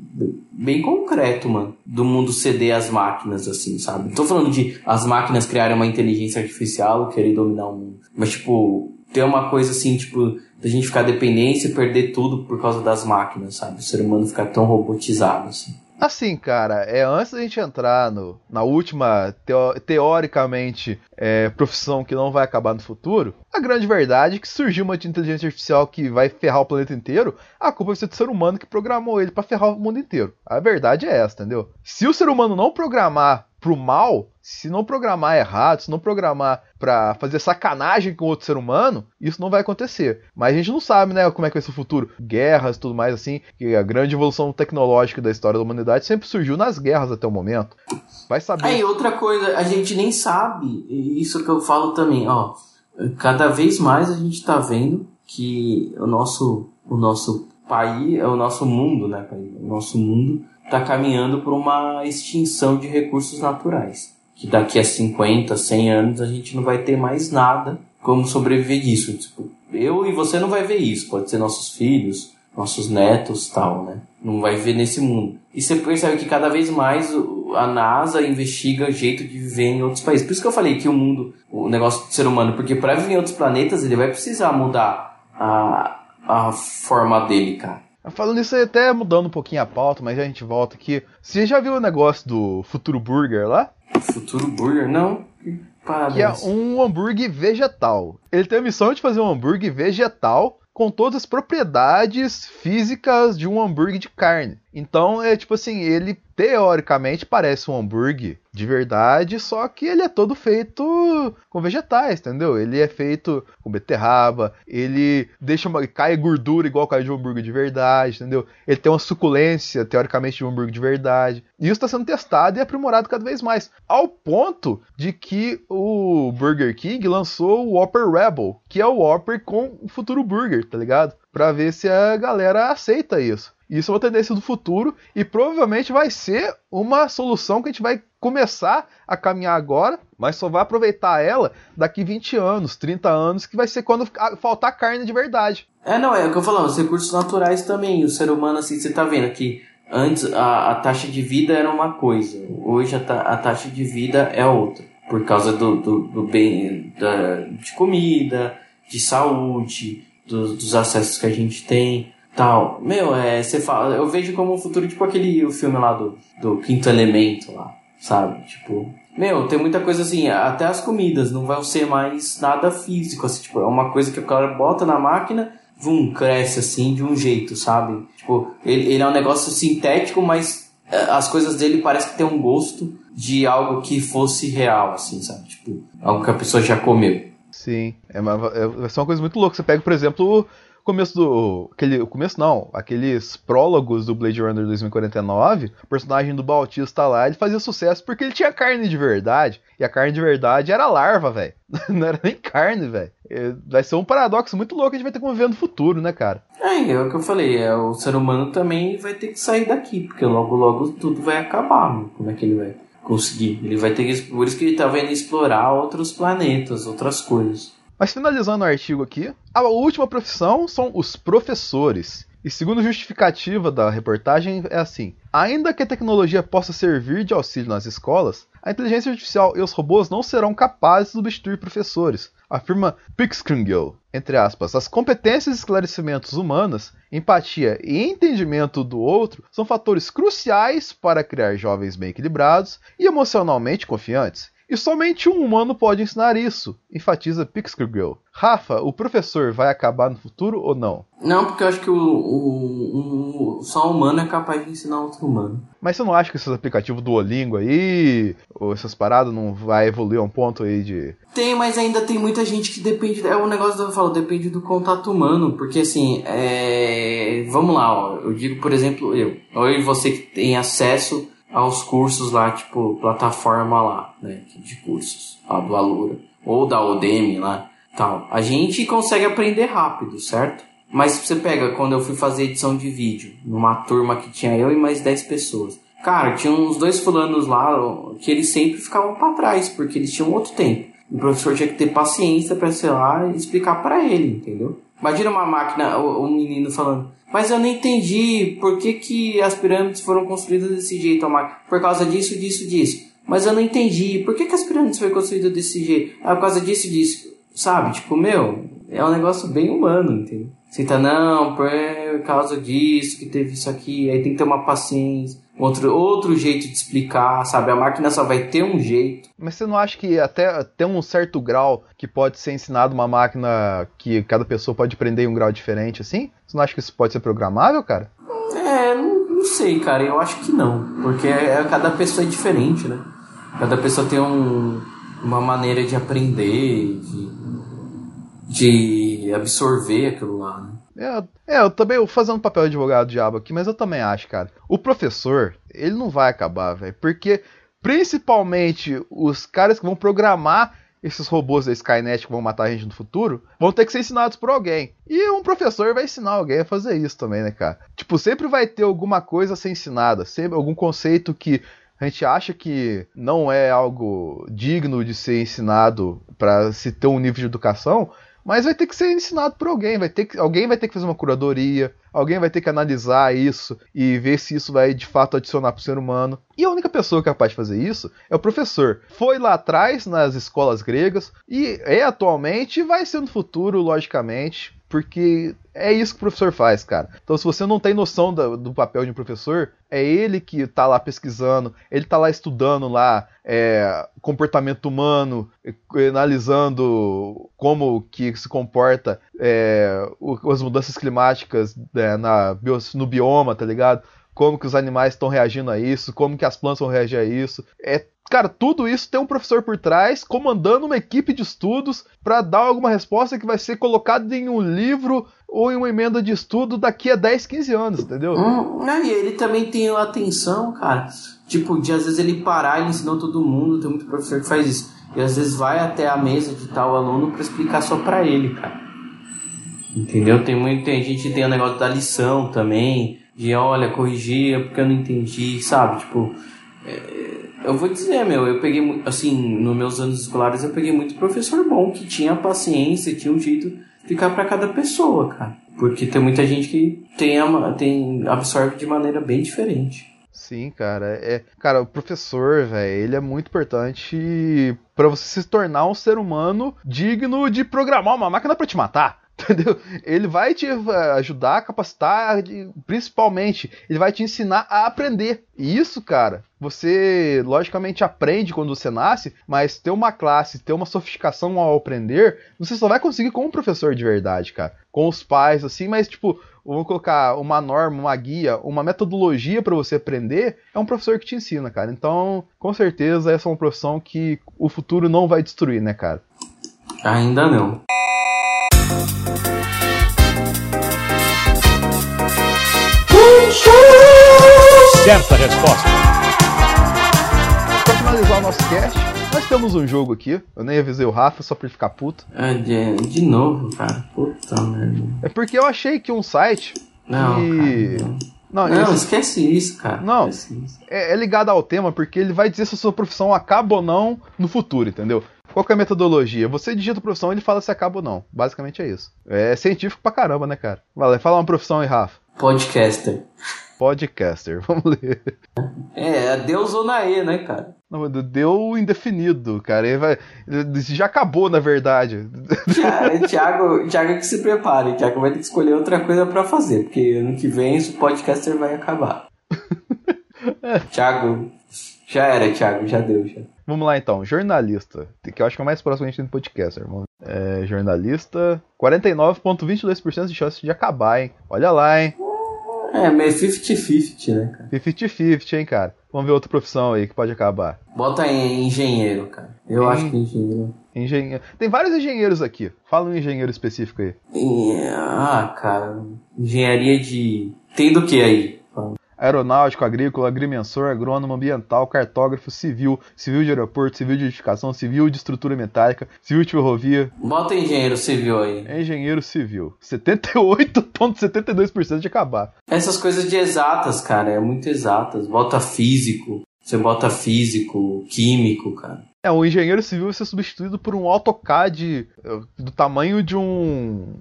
bem concreto, mano, do mundo ceder às máquinas, assim, sabe? Não tô falando de as máquinas criarem uma inteligência artificial querer dominar o mundo. Mas, tipo, ter uma coisa assim, tipo, da gente ficar dependente e perder tudo por causa das máquinas, sabe? O ser humano ficar tão robotizado, assim. Assim, cara, é antes da gente entrar no, na última, teo, teoricamente, é, profissão que não vai acabar no futuro, a grande verdade é que surgiu uma inteligência artificial que vai ferrar o planeta inteiro, a culpa vai ser do ser humano que programou ele para ferrar o mundo inteiro. A verdade é essa, entendeu? Se o ser humano não programar pro mal, se não programar errado, se não programar para fazer sacanagem com outro ser humano, isso não vai acontecer. Mas a gente não sabe, né, como é que vai ser o futuro. Guerras e tudo mais assim, que a grande evolução tecnológica da história da humanidade sempre surgiu nas guerras até o momento. Vai saber. Aí, outra coisa, a gente nem sabe, isso que eu falo também, ó, cada vez mais a gente tá vendo que o nosso o nosso país, o nosso mundo, né, o nosso mundo está caminhando por uma extinção de recursos naturais. Que daqui a 50, 100 anos a gente não vai ter mais nada como sobreviver disso. Tipo, eu e você não vai ver isso, pode ser nossos filhos, nossos netos tal, né? Não vai ver nesse mundo. E você percebe que cada vez mais a NASA investiga jeito de viver em outros países. Por isso que eu falei que o mundo, o negócio do ser humano, porque para viver em outros planetas ele vai precisar mudar a, a forma dele, cara. Falando isso, até mudando um pouquinho a pauta, mas a gente volta aqui. Você já viu o negócio do Futuro Burger lá? Futuro Burger? Não. Parabéns. Que é um hambúrguer vegetal. Ele tem a missão de fazer um hambúrguer vegetal com todas as propriedades físicas de um hambúrguer de carne. Então é tipo assim, ele teoricamente parece um hambúrguer de verdade, só que ele é todo feito com vegetais, entendeu? Ele é feito com beterraba, ele deixa uma, cai gordura igual cai de um hambúrguer de verdade, entendeu? Ele tem uma suculência teoricamente de um hambúrguer de verdade. E isso está sendo testado e aprimorado cada vez mais, ao ponto de que o Burger King lançou o Whopper Rebel, que é o Whopper com o futuro burger, tá ligado? Para ver se a galera aceita isso. Isso é uma tendência do futuro e provavelmente vai ser uma solução que a gente vai começar a caminhar agora, mas só vai aproveitar ela daqui 20 anos, 30 anos, que vai ser quando faltar carne de verdade. É, não, é o que eu falo, os recursos naturais também. O ser humano, assim, você tá vendo que antes a, a taxa de vida era uma coisa, hoje a, ta, a taxa de vida é outra. Por causa do, do, do bem da, de comida, de saúde, do, dos acessos que a gente tem tal. Meu, é, você fala, eu vejo como um futuro tipo aquele o filme lá do, do Quinto Elemento lá, sabe? Tipo, meu, tem muita coisa assim, até as comidas não vão ser mais nada físico, assim, tipo, é uma coisa que o cara bota na máquina, vum, cresce assim de um jeito, sabe? Tipo, ele, ele é um negócio sintético, mas é, as coisas dele parece que tem um gosto de algo que fosse real, assim, sabe? Tipo, algo que a pessoa já comeu. Sim, é uma, é, vai ser uma coisa muito louca. Você pega, por exemplo, começo do. Aquele, o começo não, aqueles prólogos do Blade Runner 2049, o personagem do Bautista lá, ele fazia sucesso porque ele tinha carne de verdade. E a carne de verdade era larva, velho. Não era nem carne, velho. é, vai ser um paradoxo muito louco que a gente vai ter que conviver no futuro, né, cara? É, é o que eu falei, é, o ser humano também vai ter que sair daqui, porque logo, logo tudo vai acabar. Mano. Como é que ele vai conseguir? Ele vai ter que. Por isso que ele tá explorar outros planetas, outras coisas. Mas finalizando o artigo aqui, a última profissão são os professores. E segundo a justificativa da reportagem, é assim: ainda que a tecnologia possa servir de auxílio nas escolas, a inteligência artificial e os robôs não serão capazes de substituir professores, afirma Pixkringel. Entre aspas, as competências e esclarecimentos humanas, empatia e entendimento do outro são fatores cruciais para criar jovens bem equilibrados e emocionalmente confiantes. E somente um humano pode ensinar isso, enfatiza Pixkirgirl. Rafa, o professor vai acabar no futuro ou não? Não, porque eu acho que o, o, o só um humano é capaz de ensinar outro humano. Mas você não acha que esses aplicativos do Olingo aí, ou essas paradas, não vai evoluir a um ponto aí de. Tem, mas ainda tem muita gente que depende. É o negócio que eu falo, depende do contato humano. Porque assim, é... vamos lá, ó, eu digo, por exemplo, eu. Ou você que tem acesso aos cursos lá, tipo, plataforma lá, né, de cursos, a do Alura, ou da Udemy lá, tal. A gente consegue aprender rápido, certo? Mas você pega, quando eu fui fazer edição de vídeo, numa turma que tinha eu e mais 10 pessoas. Cara, tinha uns dois fulanos lá que eles sempre ficavam para trás, porque eles tinham outro tempo. O professor tinha que ter paciência para, sei lá, explicar para ele, entendeu? Imagina uma máquina, um menino falando, mas eu não entendi por que, que as pirâmides foram construídas desse jeito, Omar. Por causa disso, disso, disso. Mas eu não entendi. Por que, que as pirâmides foram construídas desse jeito? Ah, por causa disso, disso. Sabe? Tipo, meu, é um negócio bem humano, entendeu? Tá, não, por causa disso, que teve isso aqui. Aí tem que ter uma paciência outro, outro jeito de explicar, sabe? A máquina só vai ter um jeito. Mas você não acha que até tem um certo grau que pode ser ensinado uma máquina que cada pessoa pode aprender em um grau diferente, assim? Você não acha que isso pode ser programável, cara? É, não, não sei, cara. Eu acho que não. Porque é, cada pessoa é diferente, né? Cada pessoa tem um, uma maneira de aprender, de, de absorver aquilo lá, né? É, é, eu também, fazendo papel de advogado diabo aqui, mas eu também acho, cara. O professor, ele não vai acabar, velho. Porque, principalmente, os caras que vão programar esses robôs da Skynet que vão matar a gente no futuro, vão ter que ser ensinados por alguém. E um professor vai ensinar alguém a fazer isso também, né, cara? Tipo, sempre vai ter alguma coisa a ser ensinada, sempre algum conceito que a gente acha que não é algo digno de ser ensinado para se ter um nível de educação, mas vai ter que ser ensinado por alguém, vai ter que, alguém vai ter que fazer uma curadoria, alguém vai ter que analisar isso e ver se isso vai de fato adicionar para o ser humano. E a única pessoa capaz de fazer isso é o professor. Foi lá atrás nas escolas gregas e é atualmente e vai ser no futuro, logicamente, porque é isso que o professor faz, cara. Então, se você não tem noção do, do papel de um professor, é ele que tá lá pesquisando, ele tá lá estudando lá é, comportamento humano, analisando como que se comporta é, as mudanças climáticas é, na, no bioma, tá ligado? Como que os animais estão reagindo a isso, como que as plantas vão reagir a isso. É Cara, tudo isso tem um professor por trás, comandando uma equipe de estudos para dar alguma resposta que vai ser colocada em um livro ou em uma emenda de estudo daqui a 10, 15 anos, entendeu? Hum, e ele também tem atenção, cara. Tipo, de às vezes ele parar e ensinar todo mundo, tem muito professor que faz isso. E às vezes vai até a mesa de tal aluno para explicar só para ele, cara. Entendeu? Tem muito, tem, a gente tem o negócio da lição também, de olha, corrigir porque eu não entendi, sabe? Tipo, é, eu vou dizer, meu, eu peguei, assim, nos meus anos escolares, eu peguei muito professor bom, que tinha paciência, tinha um jeito ficar para cada pessoa, cara. Porque tem muita gente que tem, tem absorve de maneira bem diferente. Sim, cara. É, cara, o professor, velho, ele é muito importante para você se tornar um ser humano digno de programar uma máquina para te matar. Entendeu? Ele vai te eh, ajudar capacitar, principalmente, ele vai te ensinar a aprender. E isso, cara, você logicamente aprende quando você nasce, mas ter uma classe, ter uma sofisticação ao aprender, você só vai conseguir com um professor de verdade, cara. Com os pais, assim, mas tipo, vamos colocar uma norma, uma guia, uma metodologia para você aprender, é um professor que te ensina, cara. Então, com certeza, essa é uma profissão que o futuro não vai destruir, né, cara? Ainda não. Certa resposta. Para finalizar o nosso cast, nós temos um jogo aqui. Eu nem avisei o Rafa só pra ele ficar puto. É, de, de novo, cara. Puta merda. É porque eu achei que um site. Não, que... cara. Não, Não, não esse- esquece isso, cara. Não. Isso. é, é ligado ao tema porque ele vai dizer se a sua profissão acaba ou não no futuro, entendeu? Qual que é a metodologia? Você digita a profissão e ele fala se acaba ou não. Basicamente é isso. É científico pra caramba, né, cara? Vai lá, fala uma profissão aí, Rafa. Podcaster. Podcaster, vamos ler. É, Deus ou na E, né, cara? Não, deu indefinido, cara. Ele vai, já acabou, na verdade. Thiago, Thiago, Thiago que se prepare. Thiago vai ter que escolher outra coisa pra fazer, porque ano que vem o podcaster vai acabar. Thiago, já era, Thiago, já deu, já. Vamos lá então, jornalista, que eu acho que é o mais próximo a gente tem do podcaster. Vamos- É, jornalista, 49,22% de chance de acabar, hein? Olha lá, hein? É, meio 50-50, né, cara? 50-50, hein, cara? Vamos ver outra profissão aí que pode acabar. Bota em engenheiro, cara. Eu Hein? acho que engenheiro. Engenheiro. Tem vários engenheiros aqui. Fala um engenheiro específico aí. Ah, cara. Engenharia de. Tem do que aí? Aeronáutico, agrícola, agrimensor, agrônomo, ambiental, cartógrafo, civil, civil de aeroporto, civil de edificação, civil de estrutura metálica, civil de ferrovia, Bota engenheiro civil aí. engenheiro civil. 78,72% de acabar. Essas coisas de exatas, cara, é muito exatas. Bota físico. Você bota físico, químico, cara. É, o engenheiro civil vai ser substituído por um AutoCAD eh, do tamanho de um.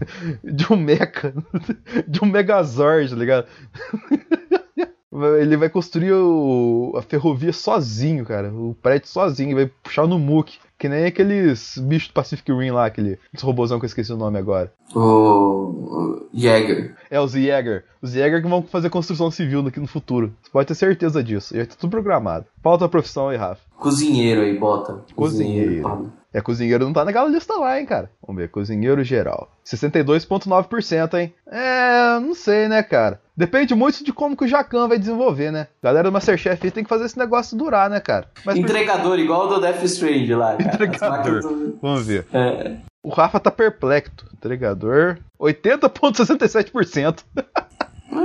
de um mecha. de um Megazord, tá ligado? Ele vai construir o- a ferrovia sozinho, cara. O prédio sozinho. Vai puxar no muque. Que nem aqueles bichos do Pacific Rim lá, aquele, robôzão que eu esqueci o nome agora. O, o Jäger. É, os Jäger. Os Jäger que vão fazer construção civil aqui no futuro. Você pode ter certeza disso. Já tá tudo programado. Qual a tua profissão aí, Rafa? Cozinheiro aí, bota. Cozinheiro. Pablo. É, cozinheiro não tá naquela lista lá, hein, cara. Vamos ver, cozinheiro geral. 62,9%, hein? É, não sei, né, cara. Depende muito de como que o Jacan vai desenvolver, né? Galera do Masterchef aí tem que fazer esse negócio durar, né, cara? Mas Entregador, igual o do Death Strange lá, cara. Entregador. do- Vamos ver. É, O Rafa tá perplexo. Entregador, 80,67%.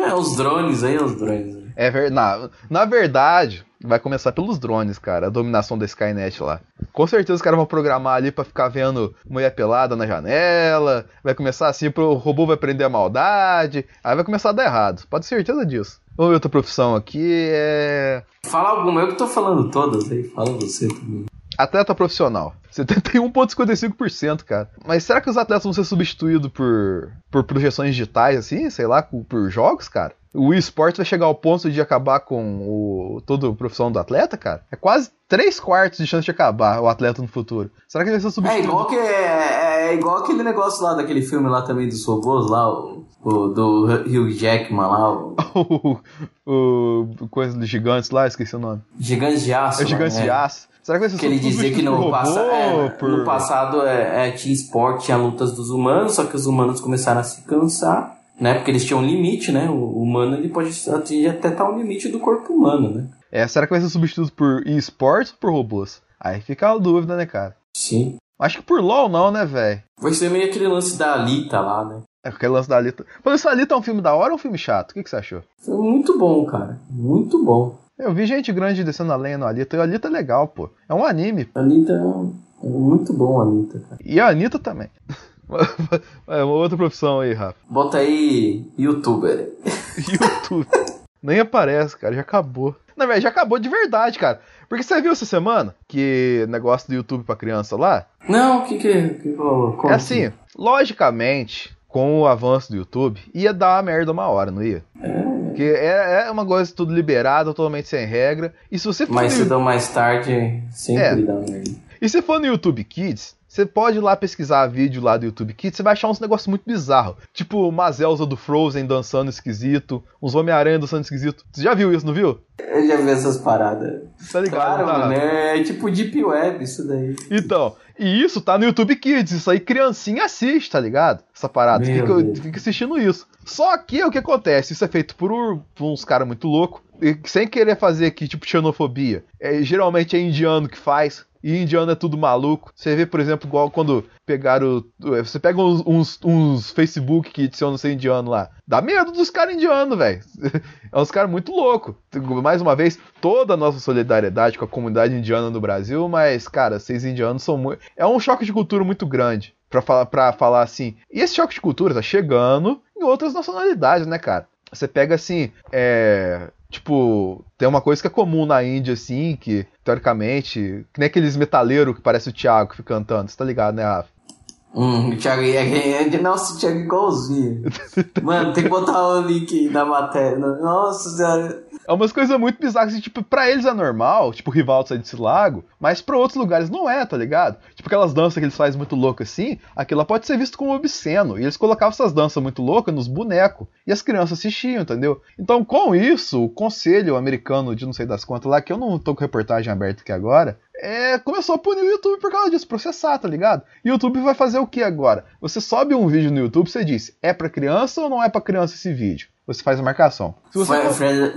é, os drones aí, os drones. É ver... na, na verdade, vai começar pelos drones, cara. A dominação da Skynet lá. Com certeza os caras vão programar ali pra ficar vendo mulher pelada na janela. Vai começar assim, pro robô vai aprender a maldade. Aí vai começar a dar errado. Pode ter certeza disso. Vamos ver outra profissão aqui. É. Fala alguma, eu que tô falando todas aí, fala você também. Atleta profissional. 71,55%, cara. Mas será que os atletas vão ser substituídos por, por projeções digitais, assim? Sei lá, por jogos, cara? O eSports vai chegar ao ponto de acabar com o, toda a profissão do atleta, cara? É quase 3 quartos de chance de acabar o atleta no futuro. Será que ele vai ser É substituído? igual, que, é, é igual aquele negócio lá daquele filme lá também dos robôs lá, o, o do Hugh Jackman lá, o o, o coisa dos gigantes lá, esqueci o nome. Gigantes de Aço. É o lá, gigante né? de aço. Será que vai ser Que ele dizia que no, passa- é, por- no passado é, é, tinha esporte, tinha lutas dos humanos, só que os humanos começaram a se cansar, né? Porque eles tinham um limite, né? O humano ele pode atingir até tal limite do corpo humano, né? É, será que vai ser substituído por eSports ou por robôs? Aí fica a dúvida, né, cara? Sim. Acho que por LoL não, né, velho? Vai ser meio aquele lance da Alita lá, né? É aquele lance da Alita. Isso, a Alita é um filme da hora ou um filme chato? O que, que você achou? Foi muito bom, cara. Muito bom. Eu vi gente grande descendo a lenha no Alita, e o Alita é legal, pô. É um anime. A Anitta é é muito bom, a Anitta, cara. E a Anitta também. é uma outra profissão aí, Rafa. Bota aí, youtuber. YouTube. Nem aparece, cara, já acabou. Na verdade, já acabou de verdade, cara. Porque você viu essa semana que negócio do YouTube pra criança lá? Não, o que que, que rolou? É assim, logicamente, com o avanço do YouTube, ia dar uma merda uma hora, não ia? Porque é, é uma coisa tudo liberado, totalmente sem regra. E se você for Mais no cedo ou mais tarde, sempre É. dá merda. E se for no YouTube Kids, você pode ir lá pesquisar vídeo lá do YouTube Kids, você vai achar uns negócios muito bizarros. Tipo uma Zelza do Frozen dançando esquisito, uns Homem-Aranha dançando esquisito. Você já viu isso, não viu? Eu já vi essas paradas. Tá ligado, Claro, tá? mano, é tipo Deep Web isso daí. Então, e isso tá no YouTube Kids, isso aí criancinha assiste, tá ligado? Essa parada, fica, fica assistindo isso. Só que o que acontece? Isso é feito por, por uns caras muito loucos, sem querer fazer aqui, tipo, xenofobia. É, geralmente é indiano que faz, E indiano é tudo maluco. Você vê, por exemplo, igual quando pegaram. Você pega uns, uns, uns Facebook que adicionam ser indiano lá. Dá medo dos caras indianos, velho. É uns caras muito loucos. Mais uma vez, toda a nossa solidariedade com a comunidade indiana no Brasil, mas, cara, vocês indianos são muito. É um choque de cultura muito grande. Pra falar, pra falar assim. E esse choque de cultura tá chegando em outras nacionalidades, né, cara? Você pega assim, é. Tipo, tem uma coisa que é comum na Índia, assim, que, teoricamente, que nem aqueles metaleiros que parece o Thiago que fica cantando, você tá ligado, né, Rafa? Hum, o Thiago é. Nossa, o Thiago igualzinho. Mano, tem que botar o link na matéria. Nossa senhora. É umas coisas muito bizarras, assim, tipo, pra eles é normal, tipo, o rival sair desse lago, mas pra outros lugares não é, tá ligado? Tipo, aquelas danças que eles fazem muito loucas assim, aquilo pode ser visto como obsceno. E eles colocavam essas danças muito loucas nos bonecos. E as crianças assistiam, entendeu? Então, com isso, o conselho americano de não sei das quantas lá, que eu não tô com reportagem aberta aqui agora, é, começou a punir o YouTube por causa disso, processar, tá ligado? E o YouTube vai fazer o que agora? Você sobe um vídeo no YouTube, você diz, é para criança ou não é para criança esse vídeo? Você faz a marcação.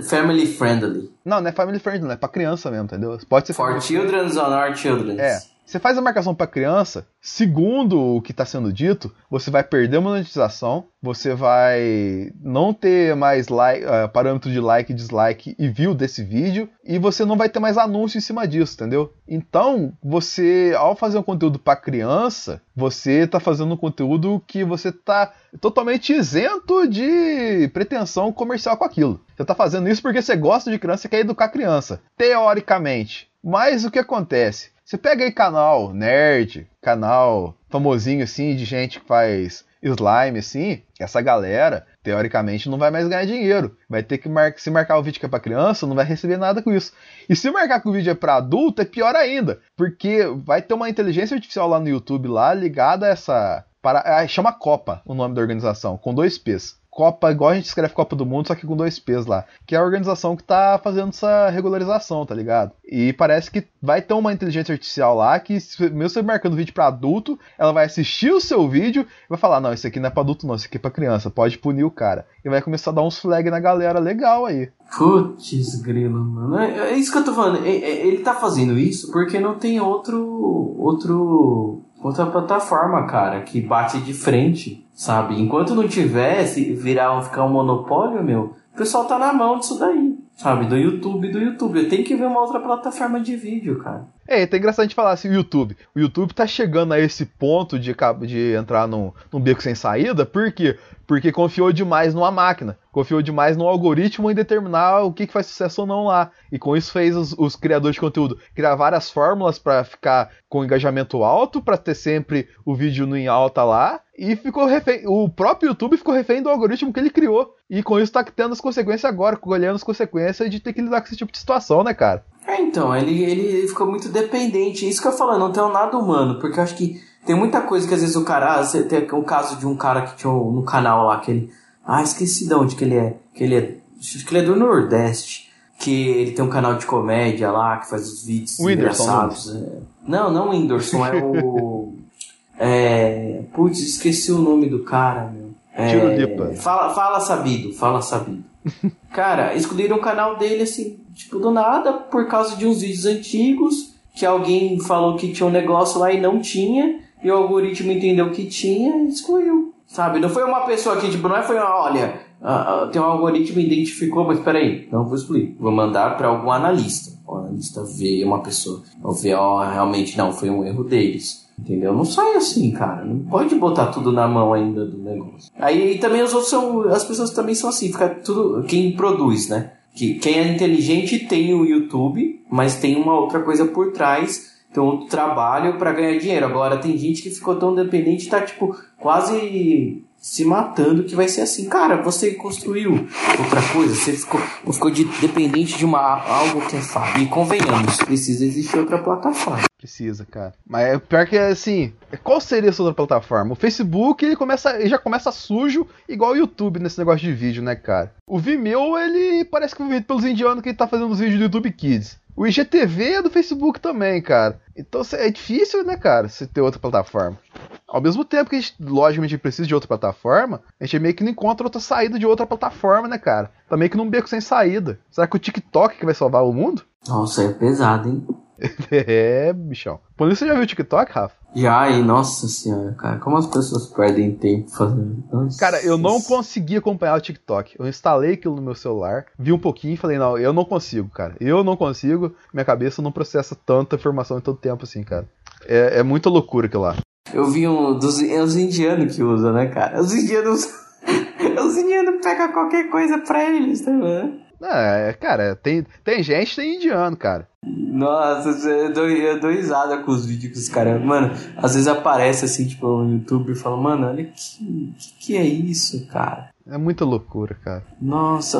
Family friendly. Não, não é family friendly, não é pra criança mesmo, entendeu? Pode ser. For children or not children. É. Você faz a marcação para criança, segundo o que está sendo dito, você vai perder a monetização, você vai não ter mais like, uh, parâmetro de like, dislike e view desse vídeo, e você não vai ter mais anúncio em cima disso, entendeu? Então, você, ao fazer um conteúdo para criança, você está fazendo um conteúdo que você está totalmente isento de pretensão comercial com aquilo. Você está fazendo isso porque você gosta de criança e quer educar criança, teoricamente. Mas o que acontece? Você pega aí canal nerd, canal famosinho assim, de gente que faz slime assim, essa galera, teoricamente, não vai mais ganhar dinheiro. Vai ter que mar se marcar o vídeo que é pra criança, não vai receber nada com isso. E se marcar que o vídeo é pra adulto, é pior ainda. Porque vai ter uma inteligência artificial lá no YouTube lá ligada a essa. Para, chama Copa o nome da organização, com dois P's. Copa, igual a gente escreve Copa do Mundo, só que com dois P's lá. Que é a organização que tá fazendo essa regularização, tá ligado? E parece que vai ter uma inteligência artificial lá que, mesmo você marcando vídeo para adulto, ela vai assistir o seu vídeo e vai falar: não, isso aqui não é pra adulto, não, isso aqui é pra criança, pode punir o cara. E vai começar a dar uns flag na galera legal aí. Putz, grilo, mano. É, é isso que eu tô falando. É, ele tá fazendo isso porque não tem outro. outro. outra plataforma, cara, que bate de frente sabe? Enquanto não tivesse, virar ficar um monopólio, meu, o pessoal tá na mão disso daí, sabe? Do YouTube, do YouTube. Tem que ver uma outra plataforma de vídeo, cara. É, é engraçado a gente falar assim, o YouTube. O YouTube tá chegando a esse ponto de, de entrar num, num beco sem saída, por quê? Porque confiou demais numa máquina, confiou demais no algoritmo em determinar o que, que faz sucesso ou não lá. E com isso fez os, os criadores de conteúdo criar várias fórmulas para ficar com engajamento alto, para ter sempre o vídeo no em alta lá. E ficou refém. O próprio YouTube ficou refém do algoritmo que ele criou. E com isso tá tendo as consequências agora, colhendo as consequências de ter que lidar com esse tipo de situação, né, cara? É, então, ele, ele ficou muito dependente. Isso que eu falo, não tem nada humano, porque eu acho que tem muita coisa que às vezes o cara. Ah, você tem o caso de um cara que tinha no canal lá, que ele. Ah, esqueci de onde que ele é. Que ele é. Acho que ele é do Nordeste. Que ele tem um canal de comédia lá, que faz os vídeos o engraçados. É. Não, não o Whindersson, é o. é. Putz, esqueci o nome do cara, meu. É, fala, fala sabido, fala sabido. cara, escolheram o canal dele assim, tipo, do nada, por causa de uns vídeos antigos, que alguém falou que tinha um negócio lá e não tinha, e o algoritmo entendeu que tinha e excluiu. Sabe? Não foi uma pessoa que, tipo, não é foi uma, olha, uh, uh, tem um algoritmo identificou, mas peraí, não vou excluir. Vou mandar para algum analista. O analista vê uma pessoa, ou vê, ó, oh, realmente não, foi um erro deles. Entendeu? Não sai assim, cara. Não pode botar tudo na mão ainda do negócio. Aí também os outros são. As pessoas também são assim, fica tudo. Quem produz, né? Que quem é inteligente tem o YouTube, mas tem uma outra coisa por trás, tem outro trabalho para ganhar dinheiro. Agora tem gente que ficou tão dependente, tá tipo quase se matando que vai ser assim, cara, você construiu outra coisa, você ficou, ficou de, dependente de uma, algo que é fácil. E convenhamos, precisa existir outra plataforma. Precisa, cara. Mas é pior que assim, qual seria essa outra plataforma? O Facebook, ele começa, ele já começa sujo, igual o YouTube nesse negócio de vídeo, né, cara? O Vimeo, ele parece que foi feito pelos indianos que tá fazendo os vídeos do YouTube Kids. O IGTV é do Facebook também, cara. Então é difícil, né, cara, você ter outra plataforma. Ao mesmo tempo que a gente, logicamente, precisa de outra plataforma, a gente meio que não encontra outra saída de outra plataforma, né, cara? Tá meio que num beco sem saída. Será que o TikTok que vai salvar o mundo? Nossa, é pesado, hein? é, bichão. Por isso você já viu o TikTok, Rafa? Já, e nossa senhora, cara, como as pessoas perdem tempo fazendo. Nossa. Cara, eu não consegui acompanhar o TikTok. Eu instalei aquilo no meu celular, vi um pouquinho e falei, não, eu não consigo, cara. Eu não consigo, minha cabeça não processa tanta informação em todo tempo assim, cara. É, é muita loucura aquilo lá. Eu vi um dos é os indianos que usam, né, cara? Os indianos. os indianos pegam qualquer coisa pra eles, tá vendo? É, cara, tem, tem gente, tem indiano, cara. Nossa, eu dou, eu dou risada com os vídeos que os caras. Mano, às vezes aparece assim, tipo, no YouTube e fala, mano, olha que, que, que é isso, cara? É muita loucura, cara. Nossa,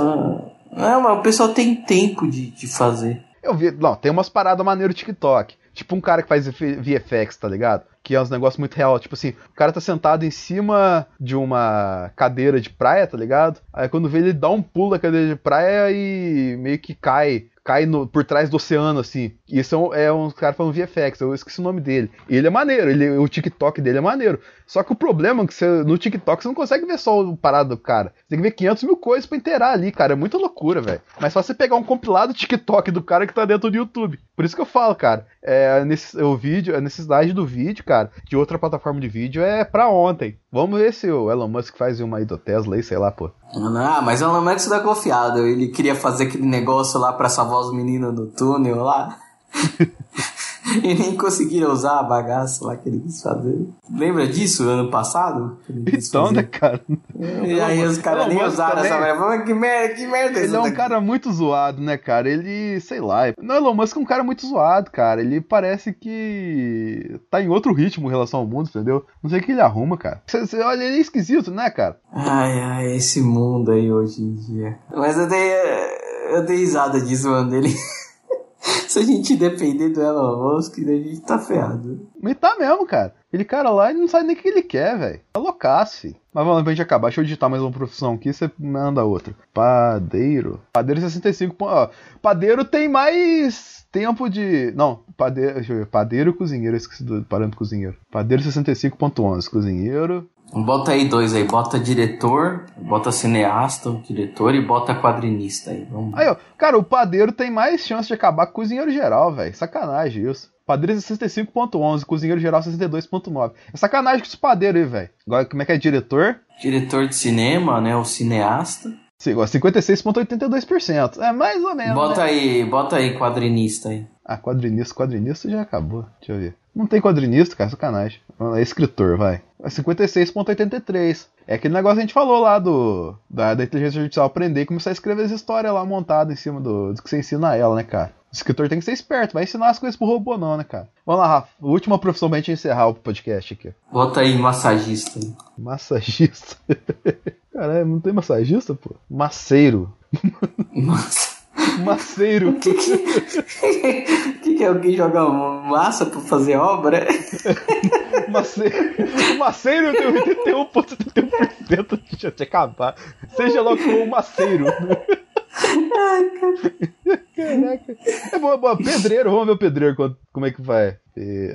é, mas o pessoal tem tempo de, de fazer. Eu vi, não, tem umas paradas maneiras no TikTok. Tipo um cara que faz VFX, tá ligado? Que é uns negócios muito real. Tipo assim, o cara tá sentado em cima de uma cadeira de praia, tá ligado? Aí quando vê ele dá um pulo da cadeira de praia e meio que cai cai no, por trás do oceano, assim. Isso é um, é um cara falando VFX, eu esqueci o nome dele. Ele é maneiro, ele, o TikTok dele é maneiro. Só que o problema é que você, no TikTok você não consegue ver só o parado do cara. Você tem que ver 500 mil coisas pra inteirar ali, cara. É muita loucura, velho. Mas só você pegar um compilado TikTok do cara que tá dentro do YouTube. Por isso que eu falo, cara. É, nesse, o vídeo, a necessidade do vídeo, cara, de outra plataforma de vídeo é pra ontem. Vamos ver se o Elon Musk faz uma aí do Tesla aí, sei lá, pô. Ah, mas o Elon Musk é confiado. Ele queria fazer aquele negócio lá pra salvar os meninos do túnel lá. e nem conseguiram usar a bagaça lá que ele quis fazer. Lembra disso ano passado? Então, né, cara? E aí os caras nem usaram também... essa merda. Que merda, que merda Ele é um daqui? cara muito zoado, né, cara? Ele, sei lá. Não, Elon Musk é um cara muito zoado, cara. Ele parece que tá em outro ritmo em relação ao mundo, entendeu? Não sei o que ele arruma, cara. Você olha, ele é esquisito, né, cara? Ai, ai, esse mundo aí hoje em dia. Mas eu dei, eu dei risada disso, mano. Ele. Se a gente depender do Elon Musk, a gente tá ferrado. Mas tá mesmo, cara. Aquele cara lá, ele não sabe nem o que ele quer, velho. Tá filho. Mas vamos pra acabar. Deixa eu digitar mais uma profissão aqui, você manda outra. Padeiro. Padeiro 65. Ó, padeiro tem mais tempo de. Não, padeiro. Deixa eu ver. Padeiro cozinheiro. Esqueci do parâmetro cozinheiro. Padeiro 65.11. Cozinheiro. Bota aí dois aí, bota diretor, bota cineasta, diretor e bota quadrinista aí. Vamos. Aí, ó, cara, o padeiro tem mais chance de acabar com o cozinheiro geral, velho. Sacanagem isso. Padeiro 65.11, cozinheiro geral 62.9. É sacanagem com esse padeiro aí, velho. Agora, como é que é diretor? Diretor de cinema, né? O cineasta. Sim, 56,82%. É mais ou menos. Bota né? aí, bota aí quadrinista aí. Ah, quadrinista, quadrinista já acabou. Deixa eu ver. Não tem quadrinista, cara, sacanagem. É escritor, vai. É 56,83. É aquele negócio que a gente falou lá do da, da inteligência artificial aprender e começar a escrever as histórias lá montadas em cima do, do que você ensina a ela, né, cara? O escritor tem que ser esperto, vai ensinar as coisas pro robô, não, né, cara? Vamos lá, Rafa. Última profissão pra gente encerrar o podcast aqui. Bota aí massagista. Massagista. Caralho, não tem massagista, pô? Maceiro. Massa. Maceiro. O que, que, que, que é alguém jogar massa pra fazer obra? Maceiro. Maceiro tem 81,71% de chance de acabar. Seja logo o Maceiro. Ai. Caraca. É boa, boa. Pedreiro, vamos ver o pedreiro como é que vai.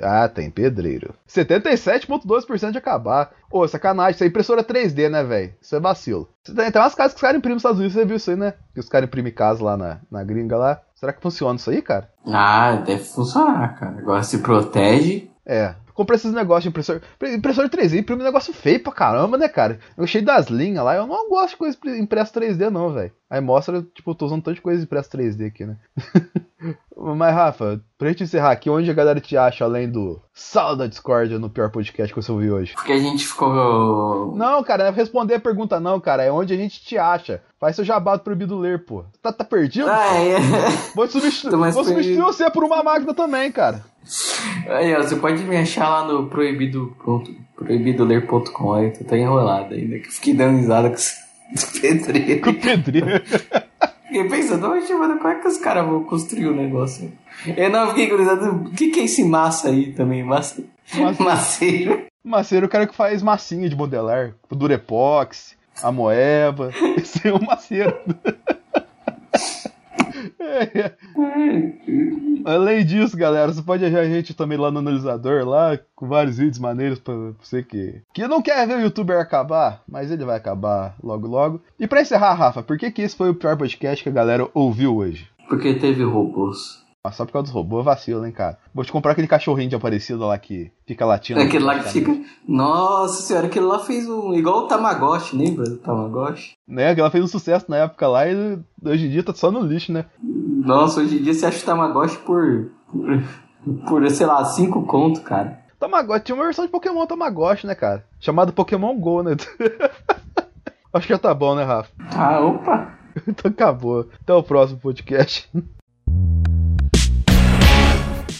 Ah, tem pedreiro. 77,2% de acabar. Ô, sacanagem. Isso é impressora 3D, né, velho? Isso é vacilo. Tem, tem umas casas que os caras imprimem nos Estados Unidos, você viu isso aí, né? Que os caras imprimem casa lá na, na gringa lá. Será que funciona isso aí, cara? Ah, deve funcionar, cara. Agora se protege. É, comprei esses negócios de impressor. Impressor 3D imprime um negócio feio pra caramba, né, cara? Eu cheio das linhas lá. Eu não gosto de coisa impressa 3D, não, velho. Aí mostra, tipo, eu tô usando tanto de coisa impressa 3D aqui, né? Mas, Rafa, pra gente encerrar aqui, onde a galera te acha além do sala da Discord no pior podcast que você ouviu hoje? Porque a gente ficou. Não, cara, não é responder a pergunta, não, cara. É onde a gente te acha. Faz seu jabá proibido ler, pô. Tá, tá perdido? Ah, é. Vou substituir, vou substituir você por uma máquina também, cara. Aí, ó, você pode me achar lá no proibido. proibidoler.com. Aí tô até enrolado ainda, que fiquei dando risada com o pedreiro. Com o pedreiro. Fiquei pensando, oxe, mano, como é que os caras vão construir o um negócio? Eu não fiquei curioso, o que, que é esse massa aí também? Massa... Maceiro. Maceiro é o cara que faz massinha de modelar. Durepox, a moeba. Esse é o maceiro. Além disso, galera, você pode achar a gente também lá no analisador, lá, com vários vídeos maneiros pra você que, que não quer ver o youtuber acabar, mas ele vai acabar logo logo. E pra encerrar, Rafa, por que, que esse foi o pior podcast que a galera ouviu hoje? Porque teve robôs. Mas só por causa dos robôs, vacilo, hein, cara. Vou te comprar aquele cachorrinho de Aparecido lá que fica latindo. Aquele lá que fica. Nossa senhora, aquele lá fez um. igual o Tamagotchi, lembra do Tamagotchi? Né, aquela fez um sucesso na época lá e hoje em dia tá só no lixo, né? Nossa, hoje em dia você acha o Tamagotchi por. por, por sei lá, 5 conto, cara. Tamagotchi tinha uma versão de Pokémon Tamagotchi, né, cara? Chamado Pokémon Go, né? Acho que já tá bom, né, Rafa? Ah, opa! então acabou. Até o próximo podcast.